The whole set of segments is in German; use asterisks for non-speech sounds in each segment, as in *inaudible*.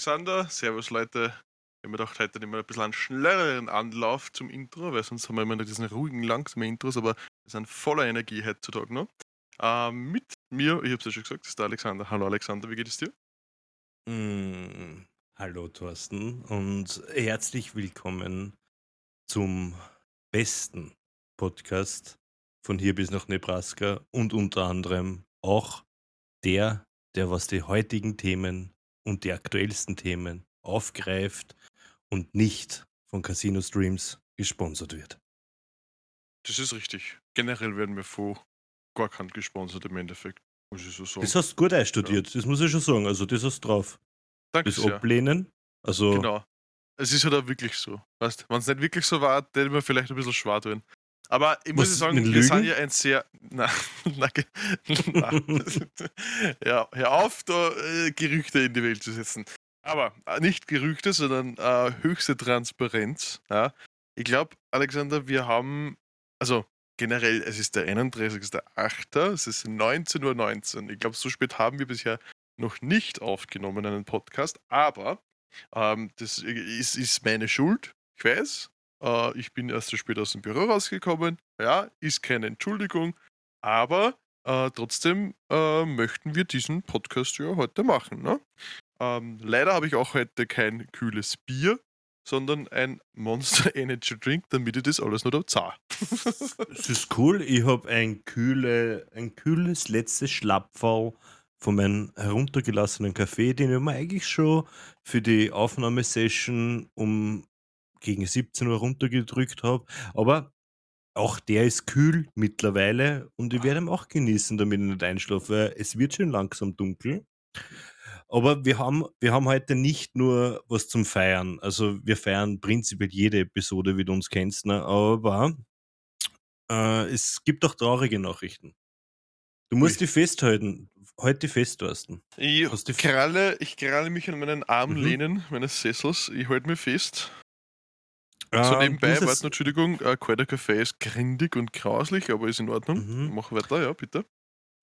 Alexander, Servus Leute. Ich habe mir gedacht, heute nehmen wir ein bisschen einen schnelleren Anlauf zum Intro, weil sonst haben wir immer noch diesen ruhigen, langsamen Intros, aber wir sind voller Energie heutzutage noch. Ähm, mit mir, ich habe es ja schon gesagt, ist der Alexander. Hallo Alexander, wie geht es dir? Mm, hallo Thorsten und herzlich willkommen zum besten Podcast von hier bis nach Nebraska und unter anderem auch der, der was die heutigen Themen und die aktuellsten Themen aufgreift und nicht von Casino Streams gesponsert wird. Das ist richtig. Generell werden wir vor gar kein gesponsert im Endeffekt. Muss ich so sagen. Das hast du gut einstudiert, ja. das muss ich schon sagen. Also das hast du drauf. Danke das sehr. Ablehnen. Also Genau. Es ist halt auch wirklich so. Weißt Wenn es nicht wirklich so war, hätte mir vielleicht ein bisschen schwer tun. Aber ich muss Was, sagen, wir sind ja ein sehr. *laughs* Na, na, *laughs* na. ja, hör auf, da äh, Gerüchte in die Welt zu setzen. Aber äh, nicht Gerüchte, sondern äh, höchste Transparenz. Ja. Ich glaube, Alexander, wir haben, also generell, es ist der 31.08., es ist 19.19 Uhr. Ich glaube, so spät haben wir bisher noch nicht aufgenommen, einen Podcast, aber ähm, das ist, ist meine Schuld, ich weiß. Äh, ich bin erst spät aus dem Büro rausgekommen. Ja, ist keine Entschuldigung, aber äh, trotzdem äh, möchten wir diesen Podcast ja heute machen. Ne? Ähm, leider habe ich auch heute kein kühles Bier, sondern ein Monster *laughs* Energy Drink, damit ich das alles noch da zahle. Es ist cool. Ich habe ein, kühle, ein kühles letztes Schlapferl von meinem heruntergelassenen Kaffee, den ich mir eigentlich schon für die Aufnahmesession um gegen 17 Uhr runtergedrückt habe. Aber auch der ist kühl mittlerweile und ich werde ihn auch genießen, damit ich nicht einschlafe. Es wird schon langsam dunkel. Aber wir haben, wir haben heute nicht nur was zum Feiern. Also wir feiern prinzipiell jede Episode, wie du uns kennst, ne? aber äh, es gibt auch traurige Nachrichten. Du musst Ui. die festhalten. Heute fest, Thorsten. Ich kralle, ich kralle mich an meinen Arm Mhm. lehnen, meines Sessels. Ich halte mir fest. So Ähm, nebenbei, musst warte Entschuldigung, äh, kalter Kaffee ist grindig und grauslich, aber ist in Ordnung. Mhm. Mach weiter, ja, bitte.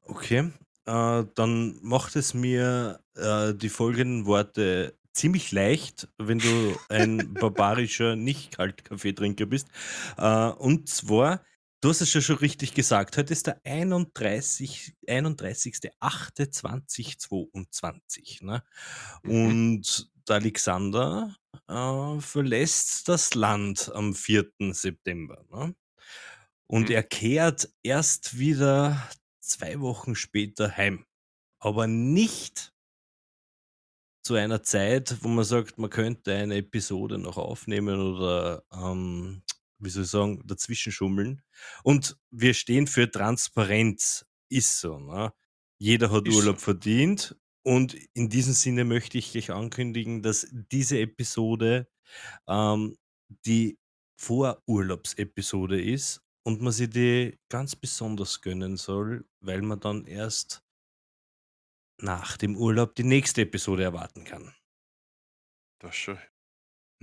Okay, äh, dann macht es mir äh, die folgenden Worte ziemlich leicht, wenn du ein *laughs* barbarischer Nicht-Kalt-Kaffeetrinker bist. Äh, und zwar, du hast es ja schon richtig gesagt, heute ist der 31. 31.08.2022. Ne? Mhm. Und Alexander äh, verlässt das Land am 4. September. Ne? Und Mhm. er kehrt erst wieder zwei Wochen später heim. Aber nicht zu einer Zeit, wo man sagt, man könnte eine Episode noch aufnehmen oder, ähm, wie soll ich sagen, dazwischen schummeln. Und wir stehen für Transparenz. Ist so. Ne? Jeder hat Ist Urlaub so. verdient. Und in diesem Sinne möchte ich gleich ankündigen, dass diese Episode ähm, die Vorurlaubsepisode ist und man sie die ganz besonders gönnen soll, weil man dann erst nach dem Urlaub die nächste Episode erwarten kann. Das schon.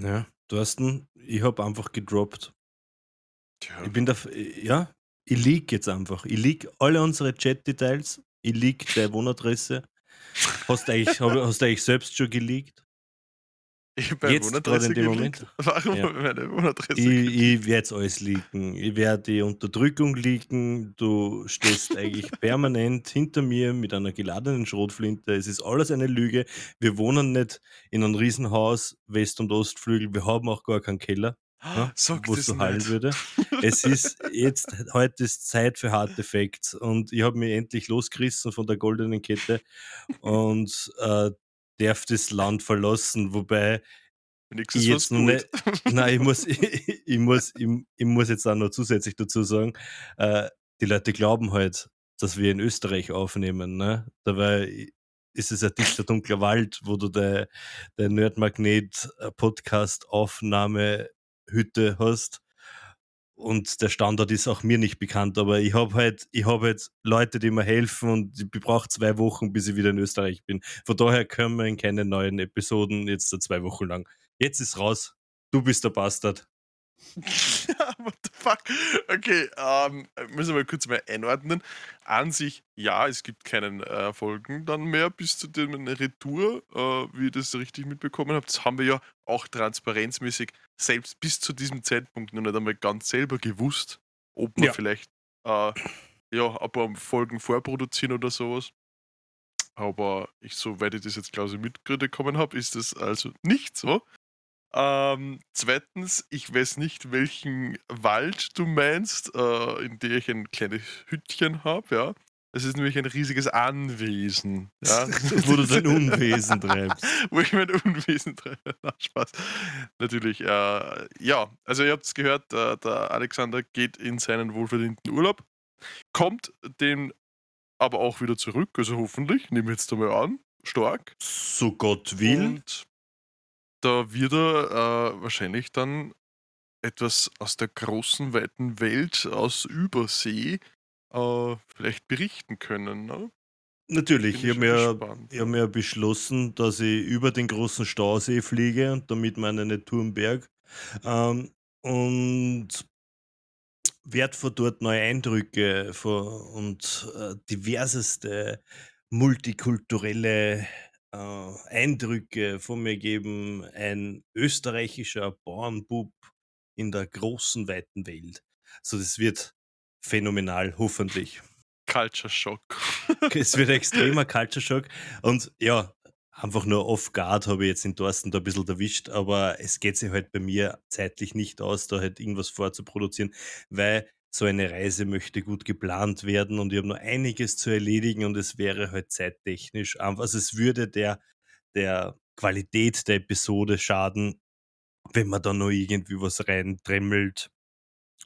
Ja, Thorsten, ich habe einfach gedroppt. Tja, Ich bin da, ja, ich leak jetzt einfach. Ich leak alle unsere Chat-Details. Ich leak deine Wohnadresse. Hast du eigentlich, hast du eigentlich selbst schon geleakt? ich habe meine jetzt Wohnadresse gerade in dem. Moment? *laughs* Warum Ja. meine Wohnadresse Ich, ich werde es alles leaken. Ich werde die Unterdrückung leaken. Du stehst eigentlich *laughs* permanent hinter mir mit einer geladenen Schrotflinte. Es ist alles eine Lüge. Wir wohnen nicht in einem Riesenhaus, West- und Ostflügel. Wir haben auch gar keinen Keller, Sag wo das es so nicht. würde. Es ist jetzt, heute ist Zeit für Hard Facts und ich habe mich endlich losgerissen von der goldenen Kette und äh, darf das Land verlassen, wobei Wenigstens ich jetzt noch nicht, *laughs* nein, ich muss, ich, *laughs* ich muss, ich, ich muss jetzt auch noch zusätzlich dazu sagen, äh, die Leute glauben halt, dass wir in Österreich aufnehmen, ne? Dabei ist es ein dichter dunkler Wald, wo du der der Nerdmagnet äh, Podcast Aufnahmehütte hast. Und der Standort ist auch mir nicht bekannt, aber ich habe halt, ich habe halt Leute, die mir helfen und ich brauche zwei Wochen, bis ich wieder in Österreich bin. Von daher können wir in keine neuen Episoden jetzt zwei Wochen lang. Jetzt ist raus. Du bist der Bastard. *laughs* Ja, what the fuck? Okay, ähm, müssen wir kurz mal einordnen. An sich, ja, es gibt keinen äh, Folgen dann mehr bis zu dem Retour, äh, wie ihr das richtig mitbekommen habt. Das haben wir ja auch transparenzmäßig selbst bis zu diesem Zeitpunkt noch nicht einmal ganz selber gewusst, ob wir Ja. vielleicht äh, ja, ein paar Folgen vorproduzieren oder sowas. Aber ich, soweit ich das jetzt glaube ich mitbekommen habe, ist das also nicht so. Ähm, zweitens, ich weiß nicht, welchen Wald du meinst, äh, in dem ich ein kleines Hütchen habe, ja. Es ist nämlich ein riesiges Anwesen, ja. *laughs* Wo du dein Unwesen treibst. *laughs* Wo ich mein Unwesen treibe. *laughs* Na, Spaß. Natürlich, äh, ja. Also ihr habt es gehört, äh, der Alexander geht in seinen wohlverdienten Urlaub, kommt den aber auch wieder zurück, also hoffentlich, nehmen wir jetzt einmal an, stark. So Gott will. Und da wird er äh, wahrscheinlich dann etwas aus der großen, weiten Welt, aus Übersee, äh, vielleicht berichten können. Ne? Natürlich, Bin ich habe ich hab mir beschlossen, dass ich über den großen Stausee fliege und damit meine nicht Turmberg. Ähm, und werde von dort neue Eindrücke und äh, diverseste multikulturelle Eindrücke von mir geben. Ein österreichischer Bauernbub in der großen, weiten Welt. So, das wird phänomenal, hoffentlich. Culture Shock. *laughs* Es wird ein extremer *laughs* Culture Shock. Und ja, einfach nur off guard habe ich jetzt in Thorsten da ein bisschen erwischt, aber es geht sich halt bei mir zeitlich nicht aus, da halt irgendwas vorzuproduzieren, weil so eine Reise möchte gut geplant werden und ich habe noch einiges zu erledigen und es wäre halt zeittechnisch einfach, also es würde der, der Qualität der Episode schaden, wenn man da noch irgendwie was reindremmelt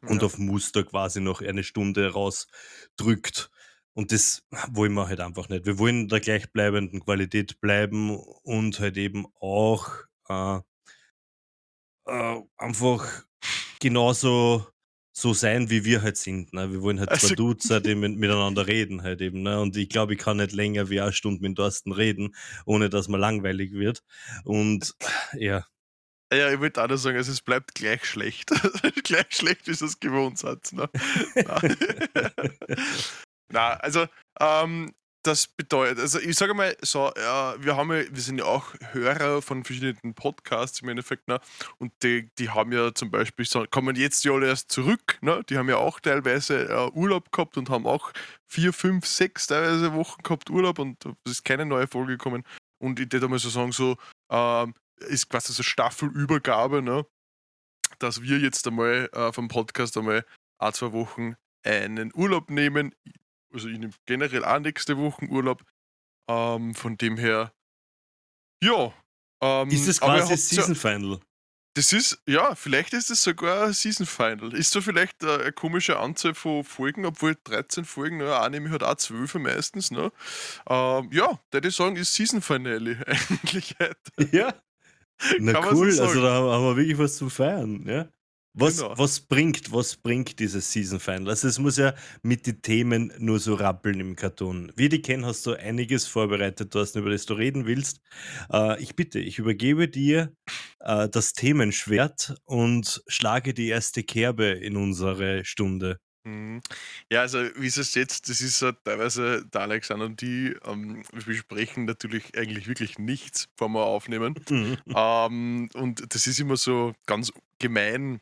und Ja. auf Muster quasi noch eine Stunde rausdrückt. Und das wollen wir halt einfach nicht. Wir wollen in der gleichbleibenden Qualität bleiben und halt eben auch äh, äh, einfach genauso so sein, wie wir halt sind. Ne? Wir wollen halt Also- zwei Dudes halt eben mit- miteinander reden halt eben. Ne? Und ich glaube, ich kann nicht länger wie eine Stunde mit Thorsten reden, ohne dass man langweilig wird. Und ja, Ja, ich wollte auch nur sagen, also es bleibt gleich schlecht. *laughs* gleich schlecht, wie es es gewohnt hat. Ne? Na. *laughs* Na, also, ähm, das bedeutet, also ich sage mal so, ja, wir haben ja, wir sind ja auch Hörer von verschiedenen Podcasts im Endeffekt, ne? Und die, die haben ja zum Beispiel, so, kommen jetzt ja alle erst zurück, ne? Die haben ja auch teilweise äh, Urlaub gehabt und haben auch vier, fünf, sechs teilweise Wochen gehabt Urlaub und es ist keine neue Folge gekommen. Und ich würde mal so sagen, so, ähm, ist quasi so Staffelübergabe, ne? Dass wir jetzt einmal äh, vom Podcast einmal ein, zwei Wochen einen Urlaub nehmen. Also ich nehme generell auch nächste Woche Urlaub. Ähm, von dem her, ja. Ähm, ist das quasi Season Final? das ist, ja, vielleicht ist es sogar ein Season Final. Ist so vielleicht äh, eine komische Anzahl von Folgen, obwohl 13 Folgen, ne, ich halt auch 12 meistens, ne? Ähm, ja, würde ich sagen, ist Season Finale *laughs* eigentlich heute. Ja. *laughs* Na Kann so cool, sagen. also da haben haben wir wirklich was zu feiern, ja. Was, Genau. was bringt, was bringt dieses Season Final? Also es muss ja mit den Themen nur so rappeln im Karton. Wie die kennen, hast du einiges vorbereitet, Thorsten, über das du reden willst. Äh, ich bitte, ich übergebe dir äh, das Themenschwert und schlage die erste Kerbe in unsere Stunde. Mhm. Ja, also wie es jetzt, das ist so teilweise der Alexander und die, ähm, wir besprechen natürlich eigentlich wirklich nichts, bevor wir aufnehmen. *laughs* ähm, und das ist immer so ganz gemein,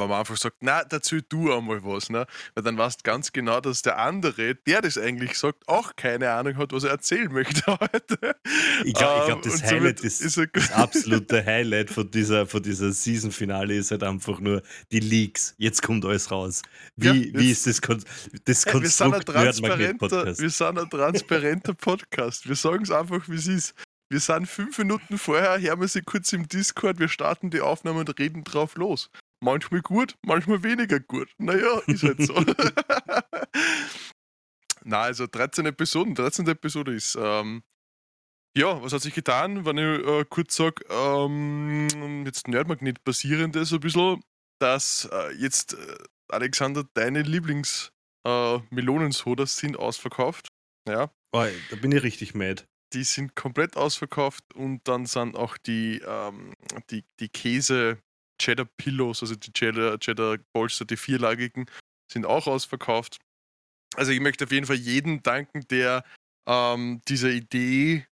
wenn man einfach sagt, na, dazu du einmal was, ne? Weil dann weißt ganz genau, dass der andere, der das eigentlich sagt, auch keine Ahnung hat, was er erzählen möchte *laughs* heute. Ich glaube, Ähm, glaub, das und Highlight ist, ist das absolute Highlight von dieser, von dieser Season-Finale ist halt einfach nur die Leaks. Jetzt kommt alles raus. Wie, Ja, wie ist das, Kon das Hey, wir sind ein transparenter, wir sind ein transparenter Podcast. Wir sagen es einfach, wie es ist. Wir sind fünf Minuten vorher, hören wir sie kurz im Discord, wir starten die Aufnahme und reden drauf los. Manchmal gut, manchmal weniger gut. Naja, ist halt so. *laughs* Na, also 13 Episoden. 13. Episode ist, ähm, ja, was hat sich getan, wenn ich äh, kurz sage, ähm, jetzt Nerdmagnet basierendes ein bisschen, dass äh, jetzt, äh, Alexander, deine Lieblings- äh, sind ausverkauft. Ja, Oh, da bin ich richtig mad. die sind komplett ausverkauft und dann sind auch die, ähm, die, die Käse, Cheddar Pillows, also die Cheddar, Cheddar Polster, die vierlagigen, sind auch ausverkauft. Also ich möchte auf jeden Fall jeden danken, der ähm, diese Idee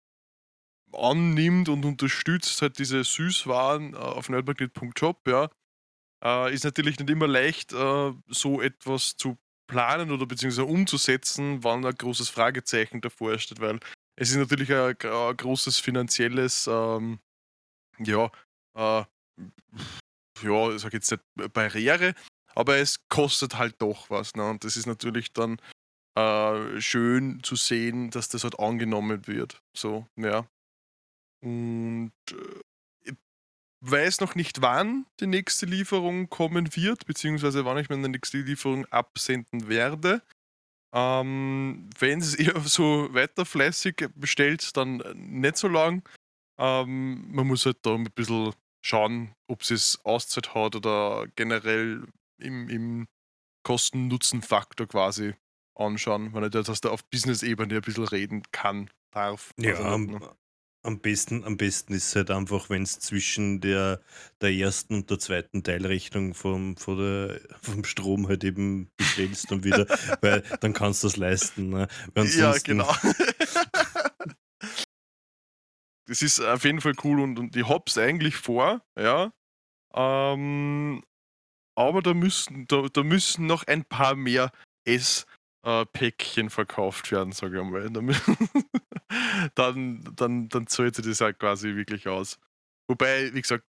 annimmt und unterstützt, halt diese Süßwaren äh, auf nerdmagnet.shop, ja. Äh, ist natürlich nicht immer leicht, äh, so etwas zu planen oder beziehungsweise umzusetzen, wann ein großes Fragezeichen davor steht, weil es ist natürlich ein, ein großes finanzielles, ähm, ja, äh, ja, ich sag jetzt nicht Barriere, aber es kostet halt doch was. Ne? Und das ist natürlich dann äh, schön zu sehen, dass das halt angenommen wird. So, ja. Und äh, ich weiß noch nicht, wann die nächste Lieferung kommen wird, beziehungsweise wann ich meine nächste Lieferung absenden werde. Ähm, wenn es *laughs* eher so weiter fleißig bestellt, dann nicht so lang. Ähm, man muss halt da ein bisschen schauen, ob es Auszeit hat oder generell im, im Kosten-Nutzen-Faktor quasi anschauen, wenn ich das auf Business-Ebene ein bisschen reden kann, darf. Ja, am, am, besten, am besten ist es halt einfach, wenn es zwischen der, der ersten und der zweiten Teilrechnung vom, von der, *laughs* vom Strom halt eben bestellst und wieder, *laughs* weil dann kannst du das leisten. Ne? Ja, genau. Das ist auf jeden Fall cool und, und ich hab's eigentlich vor, ja. Ähm, aber da müssen, da, da müssen noch ein paar mehr S-Päckchen äh, verkauft werden, sage ich mal. *laughs* dann, dann, dann zahlt sich das halt quasi wirklich aus. Wobei, wie gesagt,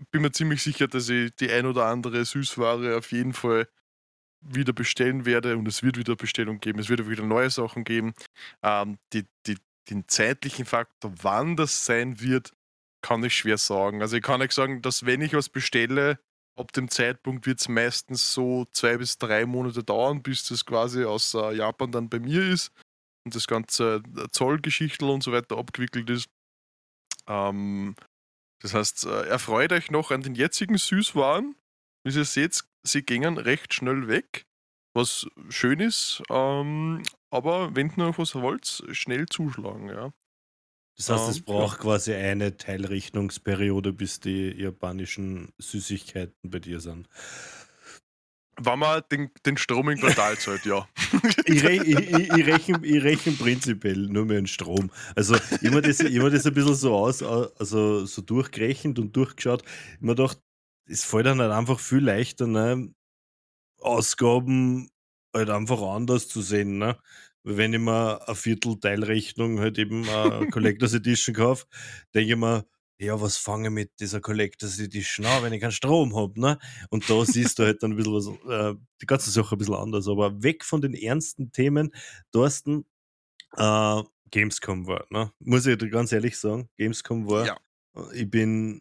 ich bin mir ziemlich sicher, dass ich die ein oder andere Süßware auf jeden Fall wieder bestellen werde und es wird wieder Bestellung geben, es wird wieder neue Sachen geben. Ähm, die, die, den zeitlichen Faktor, wann das sein wird, kann ich schwer sagen. Also ich kann nicht sagen, dass wenn ich was bestelle, ab dem Zeitpunkt wird es meistens so zwei bis drei Monate dauern, bis das quasi aus äh, Japan dann bei mir ist und das ganze äh, Zollgeschichtel und so weiter abgewickelt ist. Ähm, das heißt, äh, erfreut euch noch an den jetzigen Süßwaren. Wie ihr seht, sie gingen recht schnell weg, was schön ist. Ähm, aber wenn ihr noch was wollt, schnell zuschlagen, ja. Das heißt, es braucht quasi eine Teilrechnungsperiode, bis die japanischen Süßigkeiten bei dir sind. Wenn man den, den Strom in Quartal zahlt, ja. *laughs* ich, re ich, ich, rechne, ich rechne prinzipiell nur mehr in Strom. Also immer das, immer das ein bisschen so aus, also so durchgerechnet und durchgeschaut. Ich mir gedacht, es fällt dann halt einfach viel leichter, ne? Ausgaben halt einfach anders zu sehen. Ne? Wenn ich mir eine Viertelteilrechnung halt eben äh, *laughs* Collectors Edition kaufe, denke ich mir, ja, was fange ich mit dieser Collectors Edition an, wenn ich keinen Strom habe, ne? Und da siehst du halt dann ein bisschen was, äh, die ganze Sache ein bisschen anders. Aber weg von den ernsten Themen, Thorsten, äh, Gamescom war, ne? Muss ich dir ganz ehrlich sagen, Gamescom war. Ja. Äh, ich bin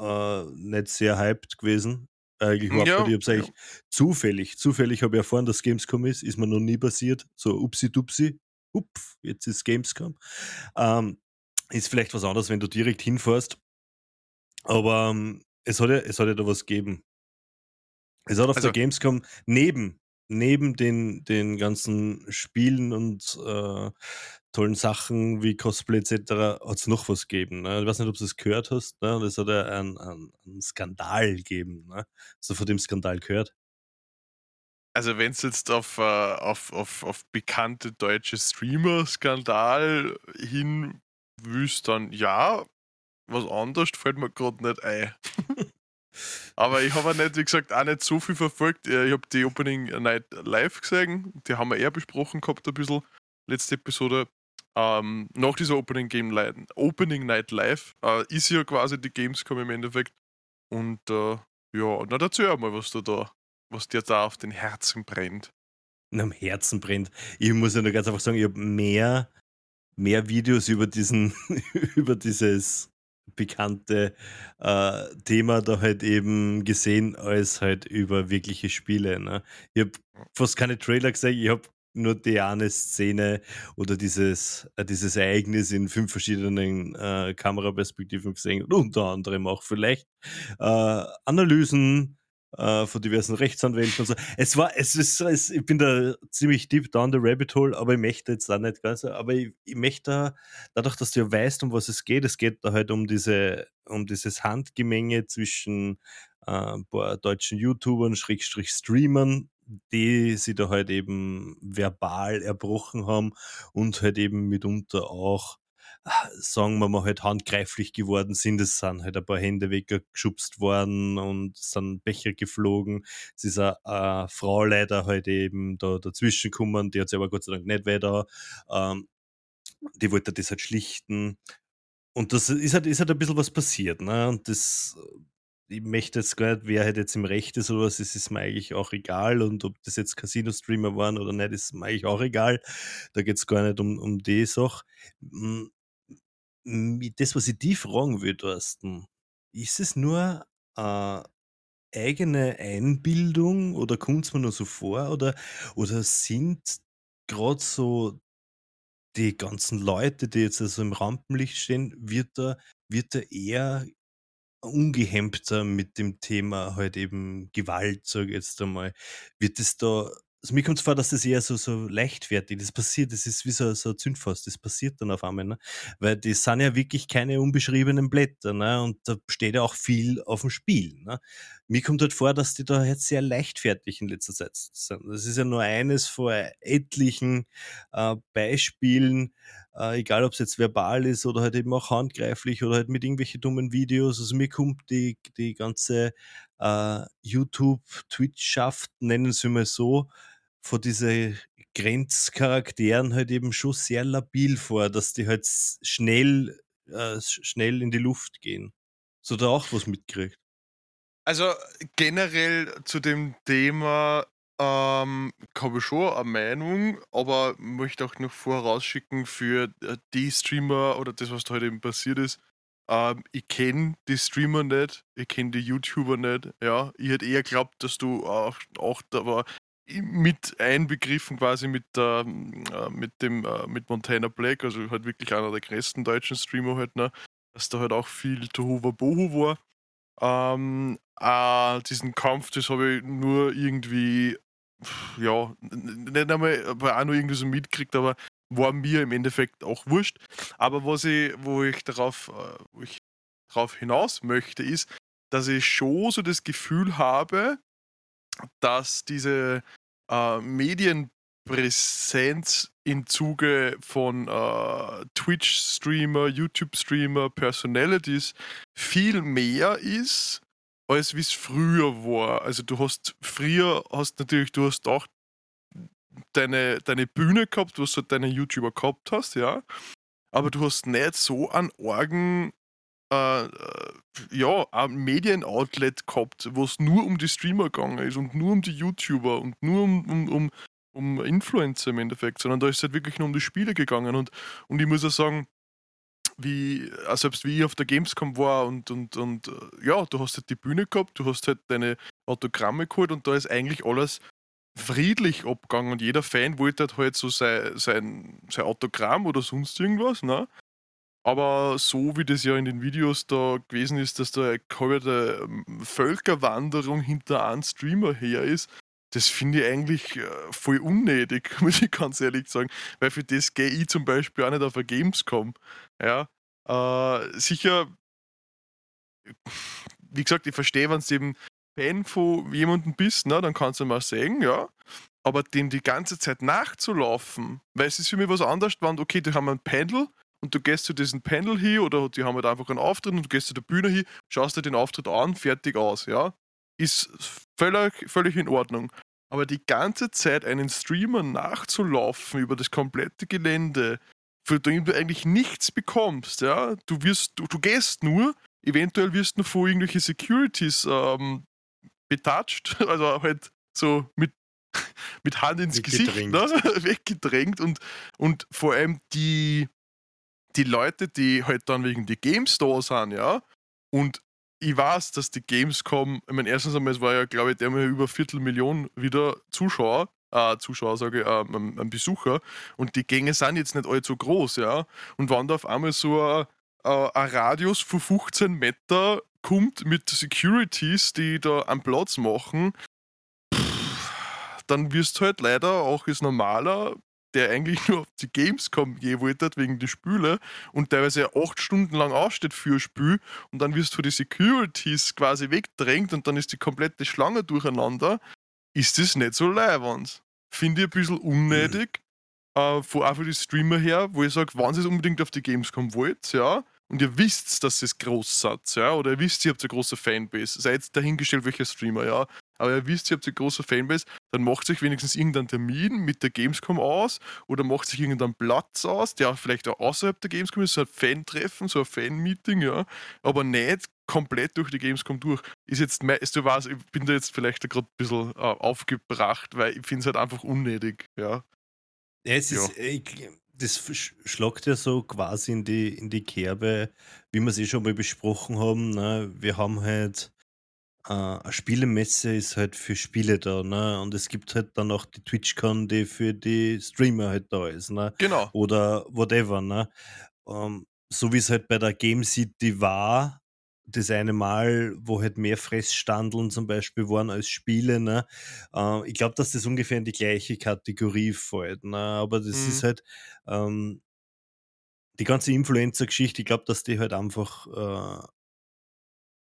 äh, nicht sehr hyped gewesen eigentlich überhaupt ja, nicht. Ich habe es eigentlich ja. zufällig, zufällig habe ich erfahren, dass Gamescom ist, ist mir noch nie passiert. So upsi-dupsi, upf, jetzt ist Gamescom. Ähm, ist vielleicht was anderes, wenn du direkt hinfährst. Aber ähm, es, hat ja, es hat ja da was gegeben. Es hat auf also, der Gamescom neben neben den, den ganzen Spielen und äh, tollen Sachen wie Cosplay etc. hat es noch was gegeben. Ne? Ich weiß nicht, ob du es gehört hast. Ne? Das hat ja einen, einen, einen Skandal gegeben. Ne? Hast du von dem Skandal gehört? Also wenn es jetzt auf, äh, auf, auf, auf bekannte deutsche Streamer-Skandal hin wüsst, dann ja, was anderes fällt mir gerade nicht ein. *laughs* Aber ich habe nicht, wie gesagt, auch nicht so viel verfolgt. Ich habe die Opening Night live gesehen. Die haben wir eher besprochen gehabt, ein bisschen. Letzte Episode. Ähm, nach dieser Opening, Game Light, Opening Night Live äh, ist ja quasi die Gamescom im Endeffekt. Und äh, ja, na erzähl mal, was du da, was dir da auf den Herzen brennt. am Herzen brennt. Ich muss ja nur ganz einfach sagen, ich habe mehr, mehr Videos über diesen, *laughs* über dieses bekannte äh, Thema da halt eben gesehen als halt über wirkliche Spiele. Ne? Ich habe fast keine Trailer gesehen, ich habe nur die eine Szene oder dieses, äh, dieses Ereignis in fünf verschiedenen äh, Kameraperspektiven gesehen und unter anderem auch vielleicht äh, Analysen äh, von diversen Rechtsanwälten und so. Es war, es ist, es, ich bin da ziemlich deep down the rabbit hole, aber ich möchte jetzt da nicht ganz, aber ich, ich möchte dadurch, dass du ja weißt, um was es geht, es geht da halt um diese, um dieses Handgemenge zwischen äh, ein paar deutschen YouTubern, Schrägstrich Streamern, die sie da halt eben verbal erbrochen haben und halt eben mitunter auch sagen wir mal, halt handgreiflich geworden sind. Es sind halt ein paar Hände weggeschubst worden und sind Becher geflogen. Es ist eine, eine Frau leider halt eben da dazwischen gekommen, die hat sich aber Gott sei Dank nicht weiter. Ähm, die wollte das halt schlichten. Und das ist halt, ist halt ein bisschen was passiert. Ne? Und das, ich möchte jetzt gar nicht, wer halt jetzt im Recht ist oder was, es ist mir eigentlich auch egal. Und ob das jetzt Casino-Streamer waren oder nicht, ist mir eigentlich auch egal. Da geht es gar nicht um, um die Sache. Das, was ich dich fragen will, Thorsten, ist es nur äh, eigene Einbildung oder kommt es mir nur so vor oder, oder sind gerade so die ganzen Leute, die jetzt also im Rampenlicht stehen, wird da, wird da eher ungehemmter mit dem Thema halt eben Gewalt, sage ich jetzt einmal. Wird es da also mir kommt es vor, dass das eher so, so leichtfertig das passiert. Das ist wie so, so ein Zündfass, das passiert dann auf einmal. Ne? Weil die sind ja wirklich keine unbeschriebenen Blätter. Ne? Und da steht ja auch viel auf dem Spiel. Ne? Mir kommt halt vor, dass die da jetzt sehr leichtfertig in letzter Zeit sind. Das ist ja nur eines von etlichen äh, Beispielen, äh, egal ob es jetzt verbal ist oder halt eben auch handgreiflich oder halt mit irgendwelchen dummen Videos. Also mir kommt die, die ganze äh, YouTube, Twitch-Schaft, nennen sie mal so, von diesen Grenzcharakteren halt eben schon sehr labil vor, dass die halt schnell, äh, schnell in die Luft gehen. So da auch was mitkriegt. Also generell zu dem Thema ähm, habe ich schon eine Meinung, aber möchte auch noch vorausschicken für äh, die Streamer oder das, was da heute eben passiert ist. Ähm, ich kenne die Streamer nicht, ich kenne die YouTuber nicht. Ja, ich hätte eher geglaubt, dass du auch, auch da war mit einbegriffen quasi mit, äh, mit dem äh, mit Montana Black, also halt wirklich einer der größten deutschen Streamer halt, ne? Dass da halt auch viel Tohuwa Bohu war. Ähm, äh, diesen Kampf, das habe ich nur irgendwie, ja, nicht einmal, aber auch nur irgendwie so mitgekriegt, aber war mir im Endeffekt auch wurscht. Aber was ich, wo ich darauf, äh, wo ich darauf hinaus möchte, ist, dass ich schon so das Gefühl habe, dass diese äh, Medienpräsenz im Zuge von äh, Twitch-Streamer, YouTube-Streamer, Personalities viel mehr ist, als wie es früher war. Also du hast früher hast natürlich, du hast auch deine, deine Bühne gehabt, was du halt deine YouTuber gehabt hast, ja. Aber du hast nicht so einen Orgen äh, äh, ja, ein Medienoutlet gehabt, wo es nur um die Streamer gegangen ist und nur um die YouTuber und nur um, um, um, um Influencer im Endeffekt, sondern da ist es halt wirklich nur um die Spiele gegangen. Und, und ich muss ja sagen, wie, äh, selbst wie ich auf der Gamescom war und, und, und äh, ja, du hast halt die Bühne gehabt, du hast halt deine Autogramme geholt und da ist eigentlich alles friedlich abgegangen und jeder Fan wollte halt, halt so sein, sein, sein Autogramm oder sonst irgendwas, ne? Aber so wie das ja in den Videos da gewesen ist, dass da eine ähm, Völkerwanderung hinter einem Streamer her ist, das finde ich eigentlich äh, voll unnötig, *laughs* muss ich ganz ehrlich sagen. Weil für das gehe ich zum Beispiel auch nicht auf eine Gamescom. Ja, äh, sicher, wie gesagt, ich verstehe, wenn du eben Fan von jemandem bist, ne, dann kannst du mal sagen, ja. Aber dem die ganze Zeit nachzulaufen, weil es ist für mich was anderes, wenn, okay, die haben ein Pendel und du gehst zu diesem Panel hier oder die haben halt einfach einen Auftritt und du gehst zu der Bühne hier, schaust dir den Auftritt an, fertig aus, ja. Ist völlig, völlig in Ordnung. Aber die ganze Zeit einen Streamer nachzulaufen über das komplette Gelände, für den du eigentlich nichts bekommst, ja. Du wirst, du, du gehst nur, eventuell wirst du nur vor irgendwelche Securities ähm, betatscht, *laughs* also halt so mit, *laughs* mit Hand ins Gesicht ne? *laughs* weggedrängt und, und vor allem die, die Leute, die halt dann wegen die Games da sind, ja, und ich weiß, dass die Gamescom, ich meine, erstens einmal, es war ja, glaube ich, der mal über Viertelmillion wieder Zuschauer, äh, Zuschauer, sage ich, äh, ein Besucher, und die Gänge sind jetzt nicht allzu groß, ja, und wenn da auf einmal so ein, äh, ein Radius von 15 Meter kommt mit Securities, die da einen Platz machen, dann wirst du halt leider auch als normaler, der eigentlich nur auf die Gamescom gehen wollte wegen der Spüle und teilweise acht Stunden lang aussteht für Spül und dann wirst du die Securities quasi wegdrängt und dann ist die komplette Schlange durcheinander, ist das nicht so leibend. Finde ich ein bisschen unnötig. Mhm. Äh, von auch für die Streamer her, wo ich sage, wenn ihr unbedingt auf die Gamescom wollt, ja, und ihr wisst, dass es groß seid, ja, oder ihr wisst, ihr habt eine große Fanbase, seid dahingestellt, welcher Streamer, ja, aber ihr wisst, ihr habt eine große Fanbase, dann macht sich wenigstens irgendeinen Termin mit der Gamescom aus oder macht sich irgendeinen Platz aus, der vielleicht auch außerhalb der Gamescom ist, so ein Fan-Treffen, so ein Fan-Meeting, ja, aber nicht komplett durch die Gamescom durch. Ist jetzt, du weißt, ich bin da jetzt vielleicht gerade ein bisschen äh, aufgebracht, weil ich finde es halt einfach unnötig, ja. Ja, es ja. ist, ich, das schlagt ja so quasi in die, in die Kerbe, wie wir es eh schon mal besprochen haben. Ne? Wir haben halt äh, eine Spielemesse ist halt für Spiele da, ne? Und es gibt halt dann auch die TwitchCon, die für die Streamer halt da ist, ne? Genau. Oder whatever, ne? Ähm, so wie es halt bei der Game City war, das eine Mal, wo halt mehr Fressstandeln zum Beispiel waren als Spiele. Ne? Äh, ich glaube, dass das ungefähr in die gleiche Kategorie fällt. Ne? Aber das mhm. ist halt ähm, die ganze Influencer-Geschichte, ich glaube, dass die halt einfach äh,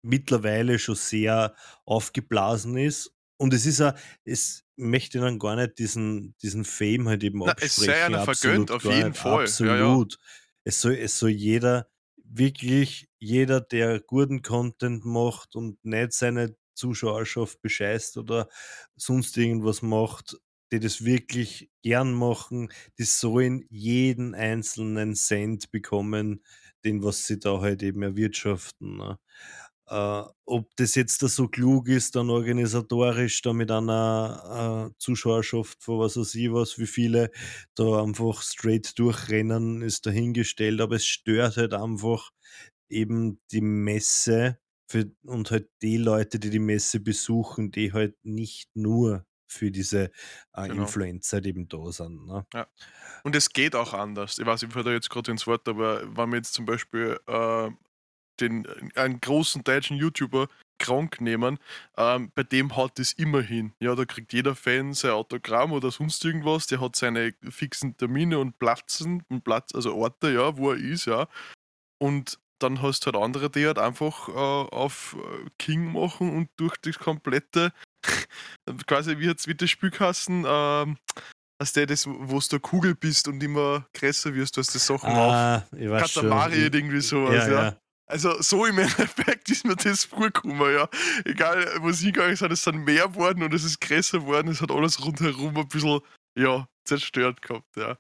mittlerweile schon sehr aufgeblasen ist. Und es ist ja, es möchte dann gar nicht diesen, diesen Fame halt eben Na, absprechen. Es sei einer vergönnt, auf jeden nicht. Fall. Absolut. Ja, ja. Es, soll, es soll jeder wirklich jeder, der guten Content macht und nicht seine Zuschauerschaft bescheißt oder sonst irgendwas macht, die das wirklich gern machen, die sollen jeden einzelnen Cent bekommen, den was sie da halt eben erwirtschaften. Ne? Äh, ob das jetzt da so klug ist, dann organisatorisch da mit einer äh, Zuschauerschaft von was weiß ich was, wie viele da einfach straight durchrennen, ist dahingestellt, aber es stört halt einfach eben die Messe für, und halt die Leute, die die Messe besuchen, die halt nicht nur für diese äh, genau. Influencer eben da sind. Ne? Ja. Und es geht auch anders. Ich weiß, ich falle da jetzt gerade ins Wort, aber wenn wir jetzt zum Beispiel äh, den, einen großen deutschen YouTuber krank nehmen, ähm, bei dem hat es immerhin. Ja, da kriegt jeder Fan sein Autogramm oder sonst irgendwas, der hat seine fixen Termine und Platzen, Platz, also Orte, ja, wo er ist, ja. Und dann hast du halt andere, die halt einfach äh, auf äh, King machen und durch das komplette, *laughs* quasi wie jetzt wie das Spülkasten, ähm, dass der das, wo du Kugel bist und immer größer wirst, du hast das Sachen ah, auf. Katamari irgendwie sowas, ja. ja. ja. Also so im *laughs* Endeffekt ist mir das vorgekommen, ja. Egal, wo es hingegangen ist, es sind mehr geworden und es ist größer geworden, es hat alles rundherum ein bisschen, ja, zerstört gehabt, ja.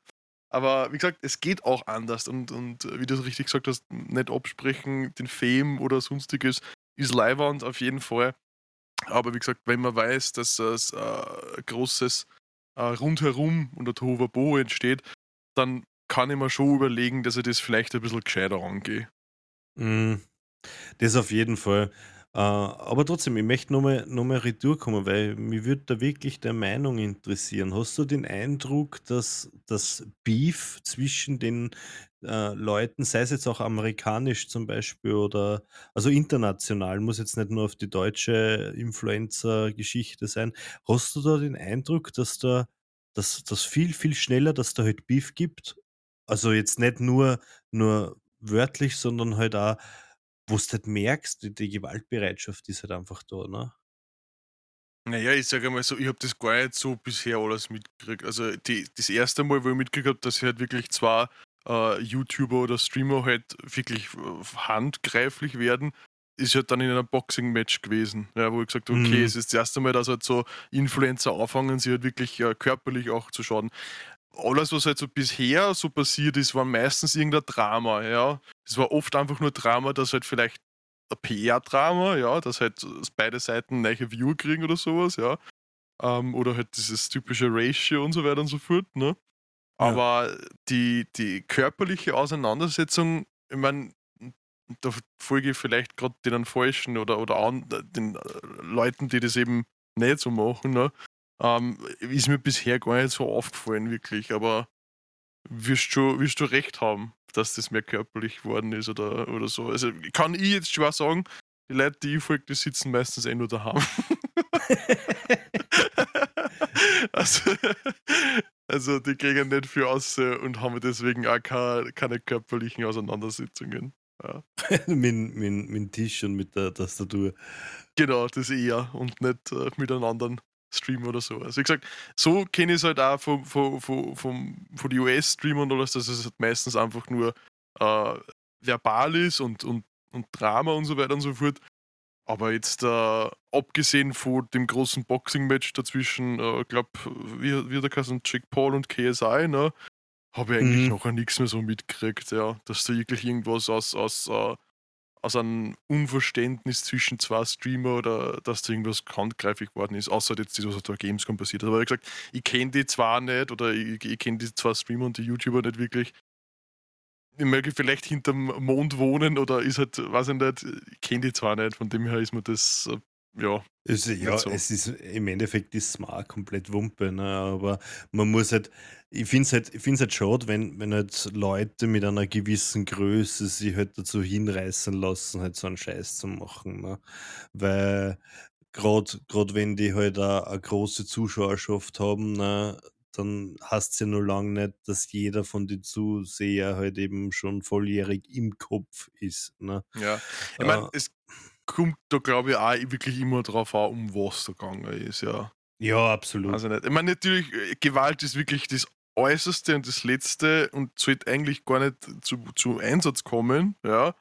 Aber wie gesagt, es geht auch anders und, und wie du es richtig gesagt hast, nicht absprechen, den Fame oder sonstiges ist leiwand auf jeden Fall. Aber wie gesagt, wenn man weiß, dass es äh, großes äh, Rundherum und ein Tohuwabohu entsteht, dann kann ich mir schon überlegen, dass ich das vielleicht ein bisschen gescheiter angehe. Mhm. Das auf jeden Fall. Äh, aber trotzdem, ich möchte nochmal noch mal retour kommen, weil mich würde da wirklich der Meinung interessieren. Hast du den Eindruck, dass das Beef zwischen den äh, Leuten, sei es jetzt auch amerikanisch zum Beispiel oder also international, muss jetzt nicht nur auf die deutsche Influencer-Geschichte sein. Hast du da den Eindruck, dass da dass das viel, viel schneller, dass da halt Beef gibt? Also jetzt nicht nur, nur wörtlich, sondern halt auch, wo du halt merkst, die, die Gewaltbereitschaft ist halt einfach da, ne? Naja, ich sage mal so, ich habe das gar nicht so bisher alles mitgekriegt. Also die, das erste Mal, wo ich mitgekriegt habe, dass halt wirklich zwei äh, YouTuber oder Streamer halt wirklich äh, handgreiflich werden, ist halt dann in einem Boxing-Match gewesen, ja, wo ich gesagt habe, okay, mhm. es ist das erste Mal, dass halt so Influencer anfangen, sie halt wirklich äh, körperlich auch zu schaden alles, was halt so bisher so passiert ist, war meistens irgendein Drama, ja. Es war oft einfach nur Drama, dass halt vielleicht ein PR-Drama, ja, dass halt beide Seiten neue View kriegen oder sowas, ja. Ähm, oder halt dieses typische Ratio und so weiter und so fort, ne. Aber ja. die, die körperliche Auseinandersetzung, ich meine, da folge ich vielleicht gerade den Falschen oder, oder an, den Leuten, die das eben nicht so machen, ne? Ähm, ist mir bisher gar nicht so aufgefallen, wirklich, aber wirst du, wirst du recht haben, dass das mehr körperlich geworden ist oder, oder so. Also kann ich jetzt schwer sagen, die Leute, die ich folge, die sitzen meistens eh nur daheim. *laughs* also, also, die kriegen nicht viel aus und haben deswegen auch keine, keine körperlichen Auseinandersetzungen. Ja. *laughs* mit, mit, mit dem Tisch und mit der Tastatur. Genau, das eher und nicht äh, mit einem anderen Stream oder so. Also, wie gesagt, so kenne ich es halt auch von, von, von, von, von den US-Streamern oder so, dass es halt meistens einfach nur äh, verbal ist und, und, und Drama und so weiter und so fort. Aber jetzt, äh, abgesehen von dem großen Boxing-Match dazwischen, ich äh, glaube, wie, wie der Kassen Jake Paul und KSI, ne? Habe ich eigentlich mhm. noch nichts mehr so mitgekriegt, ja. Dass da wirklich irgendwas aus, aus, uh, aus einem Unverständnis zwischen zwei Streamer oder dass da irgendwas handgreiflich geworden ist, außer jetzt das, was der Gamescom passiert hat. Aber wie gesagt, ich kenne die zwar nicht oder ich, ich kenne die zwei Streamer und die YouTuber nicht wirklich. Ich möge vielleicht hinterm Mond wohnen oder ist halt, weiß ich nicht, ich kenne die zwar nicht, von dem her ist mir das äh, ja. Es, ja, so. es ist im Endeffekt ist Smart komplett Wumpe, ne? aber man muss halt, ich finde es halt, halt schade, wenn, wenn halt Leute mit einer gewissen Größe sich halt dazu hinreißen lassen, halt so einen Scheiß zu machen. Ne? Weil gerade wenn die halt eine große Zuschauerschaft haben, ne, dann hast du ja nur lange nicht, dass jeder von den Zuseher halt eben schon volljährig im Kopf ist. Ne? Ja, ich meine, äh, es kommt da, glaube ich, auch wirklich immer drauf an, um was da gegangen ist, ja. Ja, absolut. Also nicht. Ich meine, natürlich, äh, Gewalt ist wirklich das Äußerste und das Letzte und sollte eigentlich gar nicht zu, zu Einsatz kommen, ja.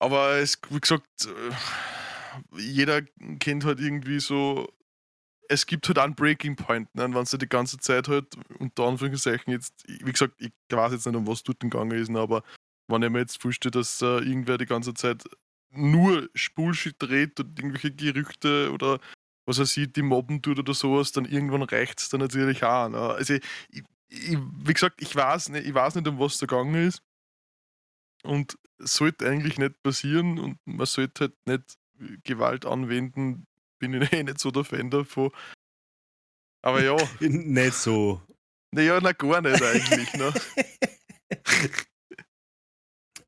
Aber es, wie gesagt, äh, jeder kennt halt irgendwie so, es gibt halt einen Breaking Point, ne? wenn du die ganze Zeit halt, unter Anführungszeichen jetzt, wie gesagt, ich weiß jetzt nicht, um was dort gegangen ist, ne, aber wenn ich mir jetzt vorstelle, dass äh, irgendwer die ganze Zeit nur Bullshit dreht und irgendwelche Gerüchte oder was er sieht, die mobben tut oder sowas, dann irgendwann reicht es dann natürlich auch. Ne? Also, ich, ich, wie gesagt, ich weiß, nicht, ich weiß nicht, um was da gegangen ist. Und es sollte eigentlich nicht passieren und man sollte halt nicht Gewalt anwenden. Bin ich *laughs* eh nicht so der Fan davon. Aber ja. *laughs* nicht so. Naja, na gar nicht eigentlich. ne? *laughs*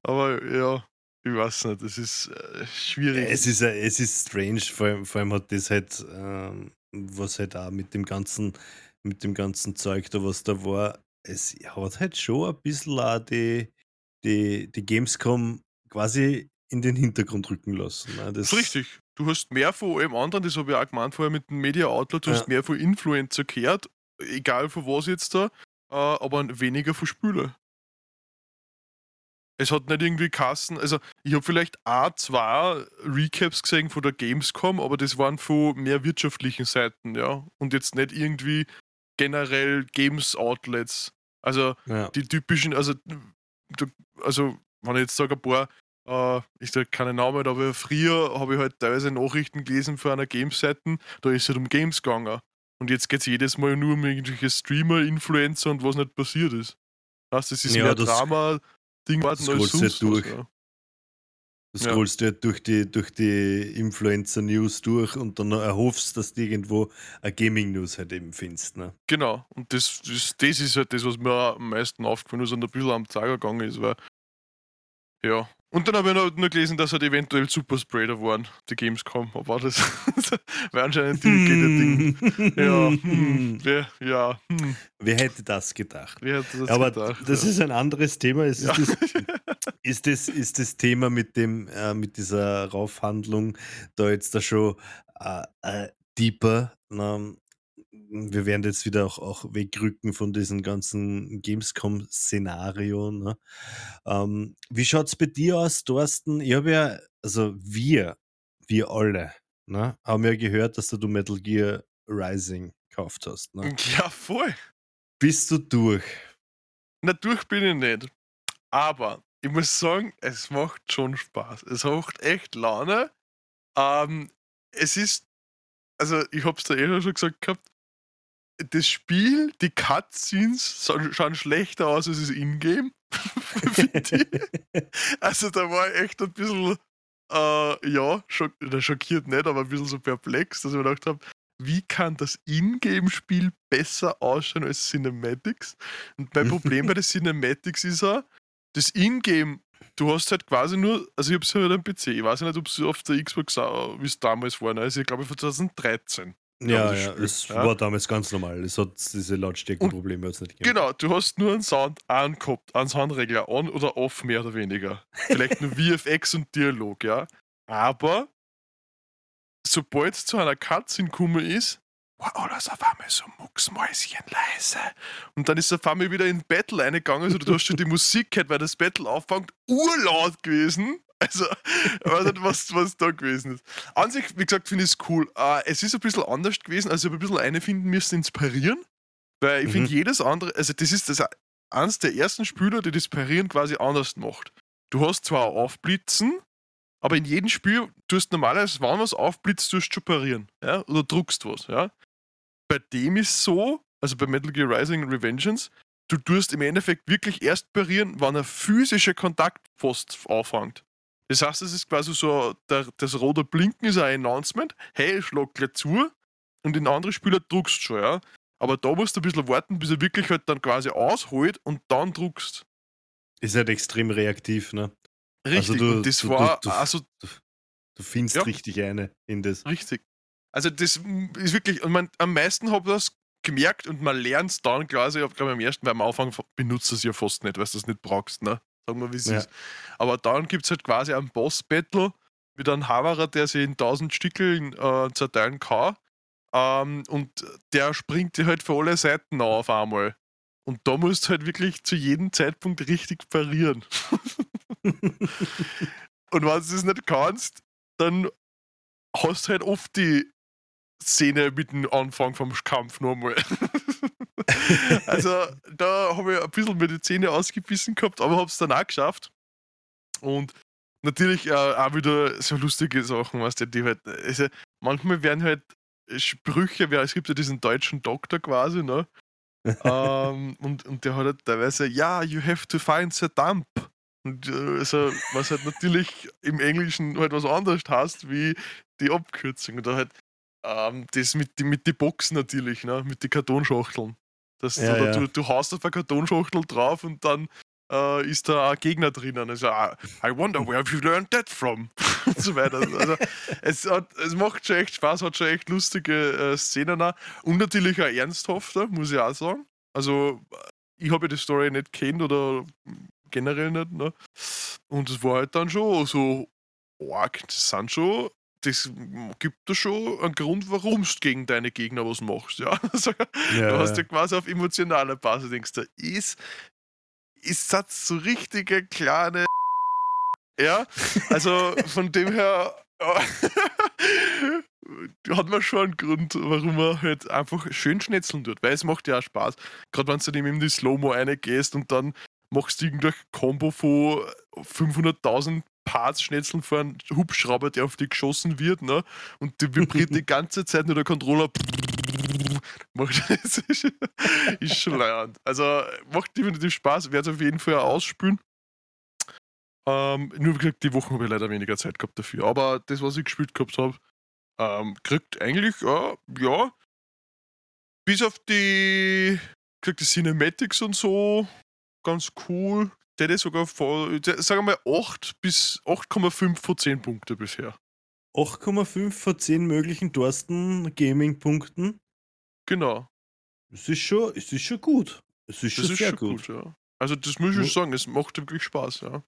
Aber ja, ich weiß nicht, das ist äh, schwierig. Es ist, äh, es ist strange, vor allem, vor allem hat das halt, ähm, was halt auch mit dem ganzen, mit dem ganzen Zeug da, was da war, es hat halt schon ein bisschen auch die, die, die Gamescom quasi in den Hintergrund rücken lassen. Ne? Das, ist richtig. Du hast mehr von allem anderen, das habe ich auch gemeint vorher mit dem Media Outlet, du ja. hast mehr von Influencer gehört, egal von was jetzt da, äh, aber weniger von Spüler. Es hat nicht irgendwie Kassen. Also, ich habe vielleicht a zwei Recaps gesehen von der Gamescom, aber das waren von mehr wirtschaftlichen Seiten, ja. Und jetzt nicht irgendwie generell Games-Outlets. Also, ja. die typischen, also, also, wenn ich jetzt sage, ein paar, äh, ich sage keine Namen, aber früher habe ich halt teilweise Nachrichten gelesen für einer Games-Seite, da ist es halt um Games gegangen. Und jetzt geht es jedes Mal nur um irgendwelche Streamer, Influencer und was nicht passiert ist. Das ist ja, mehr Drama, Ding warten als sonst durch. Was, ja. Du scrollst ja. halt durch die, durch die Influencer-News durch und dann erhoffst, dass du irgendwo eine Gaming-News halt eben findest. Ne? Genau, und das, das, das ist halt das, was mir am meisten aufgefallen ist und ein bisschen am Zeiger gegangen ist, weil ja, und dann habe ich noch, nur gelesen, dass halt eventuell Superspreader waren, die Gamescom. Aber das *laughs* wäre anscheinend die Ding. Ja, hm, wer, ja hm. wer hätte das gedacht? Wer hätte das Aber gedacht, das ja. ist ein anderes Thema. Ist, ja. das, ist, das, ist das Thema mit, dem, äh, mit dieser Raufhandlung da jetzt da schon äh, äh, deeper? Na, wir werden jetzt wieder auch, auch wegrücken von diesem ganzen Gamescom-Szenario. Ne? Ähm, wie schaut es bei dir aus, Thorsten? Ich habe ja, also wir, wir alle, ne, haben ja gehört, dass du Metal Gear Rising gekauft hast. Ne? *laughs* Ja, voll. Bist du durch? Na, durch bin ich nicht. Aber ich muss sagen, es macht schon Spaß. Es macht echt Laune. Ähm, es ist, also ich habe es da eh schon gesagt gehabt, das Spiel, die Cutscenes schauen schlechter aus als das Ingame. *laughs* also da war ich echt ein bisschen, äh, ja, schock, schockiert nicht, aber ein bisschen so perplex, dass ich mir gedacht habe, wie kann das Ingame-Spiel besser ausschauen als Cinematics? Und mein *laughs* Problem bei den Cinematics ist auch, das Ingame du hast halt quasi nur, also ich hab's halt am PC, ich weiß nicht, ob es auf der Xbox, wie es damals war, ne? also ich glaube von 2013. Ja, ja, es ja. war damals ganz normal. Es hat diese Lautstärkenprobleme jetzt nicht gegeben. Genau, du hast nur einen Sound angehabt, einen Soundregler on oder off, mehr oder weniger. Vielleicht nur *laughs* VFX und Dialog, ja. Aber sobald es zu einer Cutscene gekommen ist, war alles auf einmal so mucksmäuschen leise. Und dann ist auf einmal wieder in Battle eingegangen, also du hast schon die *laughs* Musik gehört, weil das Battle auffängt, urlaut gewesen. Also, ich weiß nicht, was, was da gewesen ist. An sich, wie gesagt, finde ich es cool. Uh, es ist ein bisschen anders gewesen, also ich habe ein bisschen eine finden müssen, inspirieren. Weil ich mhm. finde, jedes andere, also das ist das eines der ersten Spieler, die das Parieren quasi anders macht. Du hast zwar Aufblitzen, aber in jedem Spiel tust du normalerweise, wenn was aufblitzt, tust du schon parieren. Ja? Oder druckst was. Ja? Bei dem ist so, also bei Metal Gear Rising Revengeance, du tust im Endeffekt wirklich erst parieren, wenn ein physischer Kontakt fast aufhängt. Das heißt, es ist quasi so, der, das rote Blinken ist ein Announcement, hey, schlag gleich zu und in andere Spieler druckst du schon, ja. Aber da musst du ein bisschen warten, bis er wirklich halt dann quasi ausholt und dann druckst. Ist halt extrem reaktiv, ne? Richtig, also du, das du, war, du, also. Du, findest ja, richtig eine in das. Richtig. Also das ist wirklich, und man, am meisten habe ich das gemerkt und man lernt es dann quasi, ich glaube am ersten, weil am Anfang benutzt es ja fast nicht, weil du es nicht brauchst, ne? Sagen wir, wie es ja. ist. Aber dann gibt es halt quasi einen Boss-Battle mit einem Haverer, der sich in 1000 Stücke äh, zerteilen kann. Ähm, und der springt dir halt für alle Seiten auf einmal. Und da musst du halt wirklich zu jedem Zeitpunkt richtig parieren. *laughs* und wenn du das nicht kannst, dann hast du halt oft die Szene mit dem Anfang vom Kampf nochmal. *laughs* also da habe ich ein bisschen mir die Zähne ausgebissen gehabt, aber habe es dann auch geschafft. Und natürlich äh, auch wieder so lustige Sachen, was die halt. Also manchmal werden halt Sprüche, es gibt ja diesen deutschen Doktor quasi, ne? *laughs* ähm, und, und der hat halt teilweise, ja, you have to find the dump. Und, äh, also, was halt natürlich im Englischen halt was anderes heißt, wie die Abkürzung. Oder halt ähm, das mit, die, mit den Boxen natürlich, ne? mit den Kartonschachteln. Das, ja, du, ja. Du, du haust auf eine Kartonschachtel drauf und dann äh, ist da ein Gegner drinnen. Also, I wonder where have you learned that from? *laughs* und so weiter. Also, es, hat, es macht schon echt Spaß, hat schon echt lustige äh, Szenen auch. Und natürlich auch ernsthafter, muss ich auch sagen. Also, ich habe ja die Story nicht kennt oder generell nicht. Ne? Und es war halt dann schon so arg. Das sind schon das gibt da schon einen Grund, warum du gegen deine Gegner was machst. Ja? *laughs* Also, ja du hast ja quasi auf emotionaler Basis denkst, da ist, ist das so richtige kleine. *laughs* Ja, also von dem her *laughs* hat man schon einen Grund, warum man halt einfach schön schnetzeln tut, weil es macht ja auch Spaß. Gerade wenn du dann in die Slow-Mo reingehst und dann machst du irgendein Combo von 500.000 Parts schnetzeln vor einem Hubschrauber, der auf dich geschossen wird, ne? Und die vibriert die *laughs* ganze Zeit nur der Controller. macht, *laughs* ist, ist schon leid. Also macht definitiv Spaß, werde es auf jeden Fall ausspülen. Ähm, nur wie gesagt, die Woche habe ich leider weniger Zeit gehabt dafür. Aber das, was ich gespielt gehabt habe, ähm, kriegt eigentlich, äh, ja, bis auf die, gesagt, die Cinematics und so, ganz cool hätte sogar vor, sagen wir mal 8 bis 8,5 von 10 Punkte bisher. 8,5 von 10 möglichen Thorsten Gaming-Punkten. Genau. Es ist schon, es ist schon gut. Es ist schon das sehr ist schon gut. gut. ja. Also das muss ich schon sagen, es macht wirklich Spaß, ja.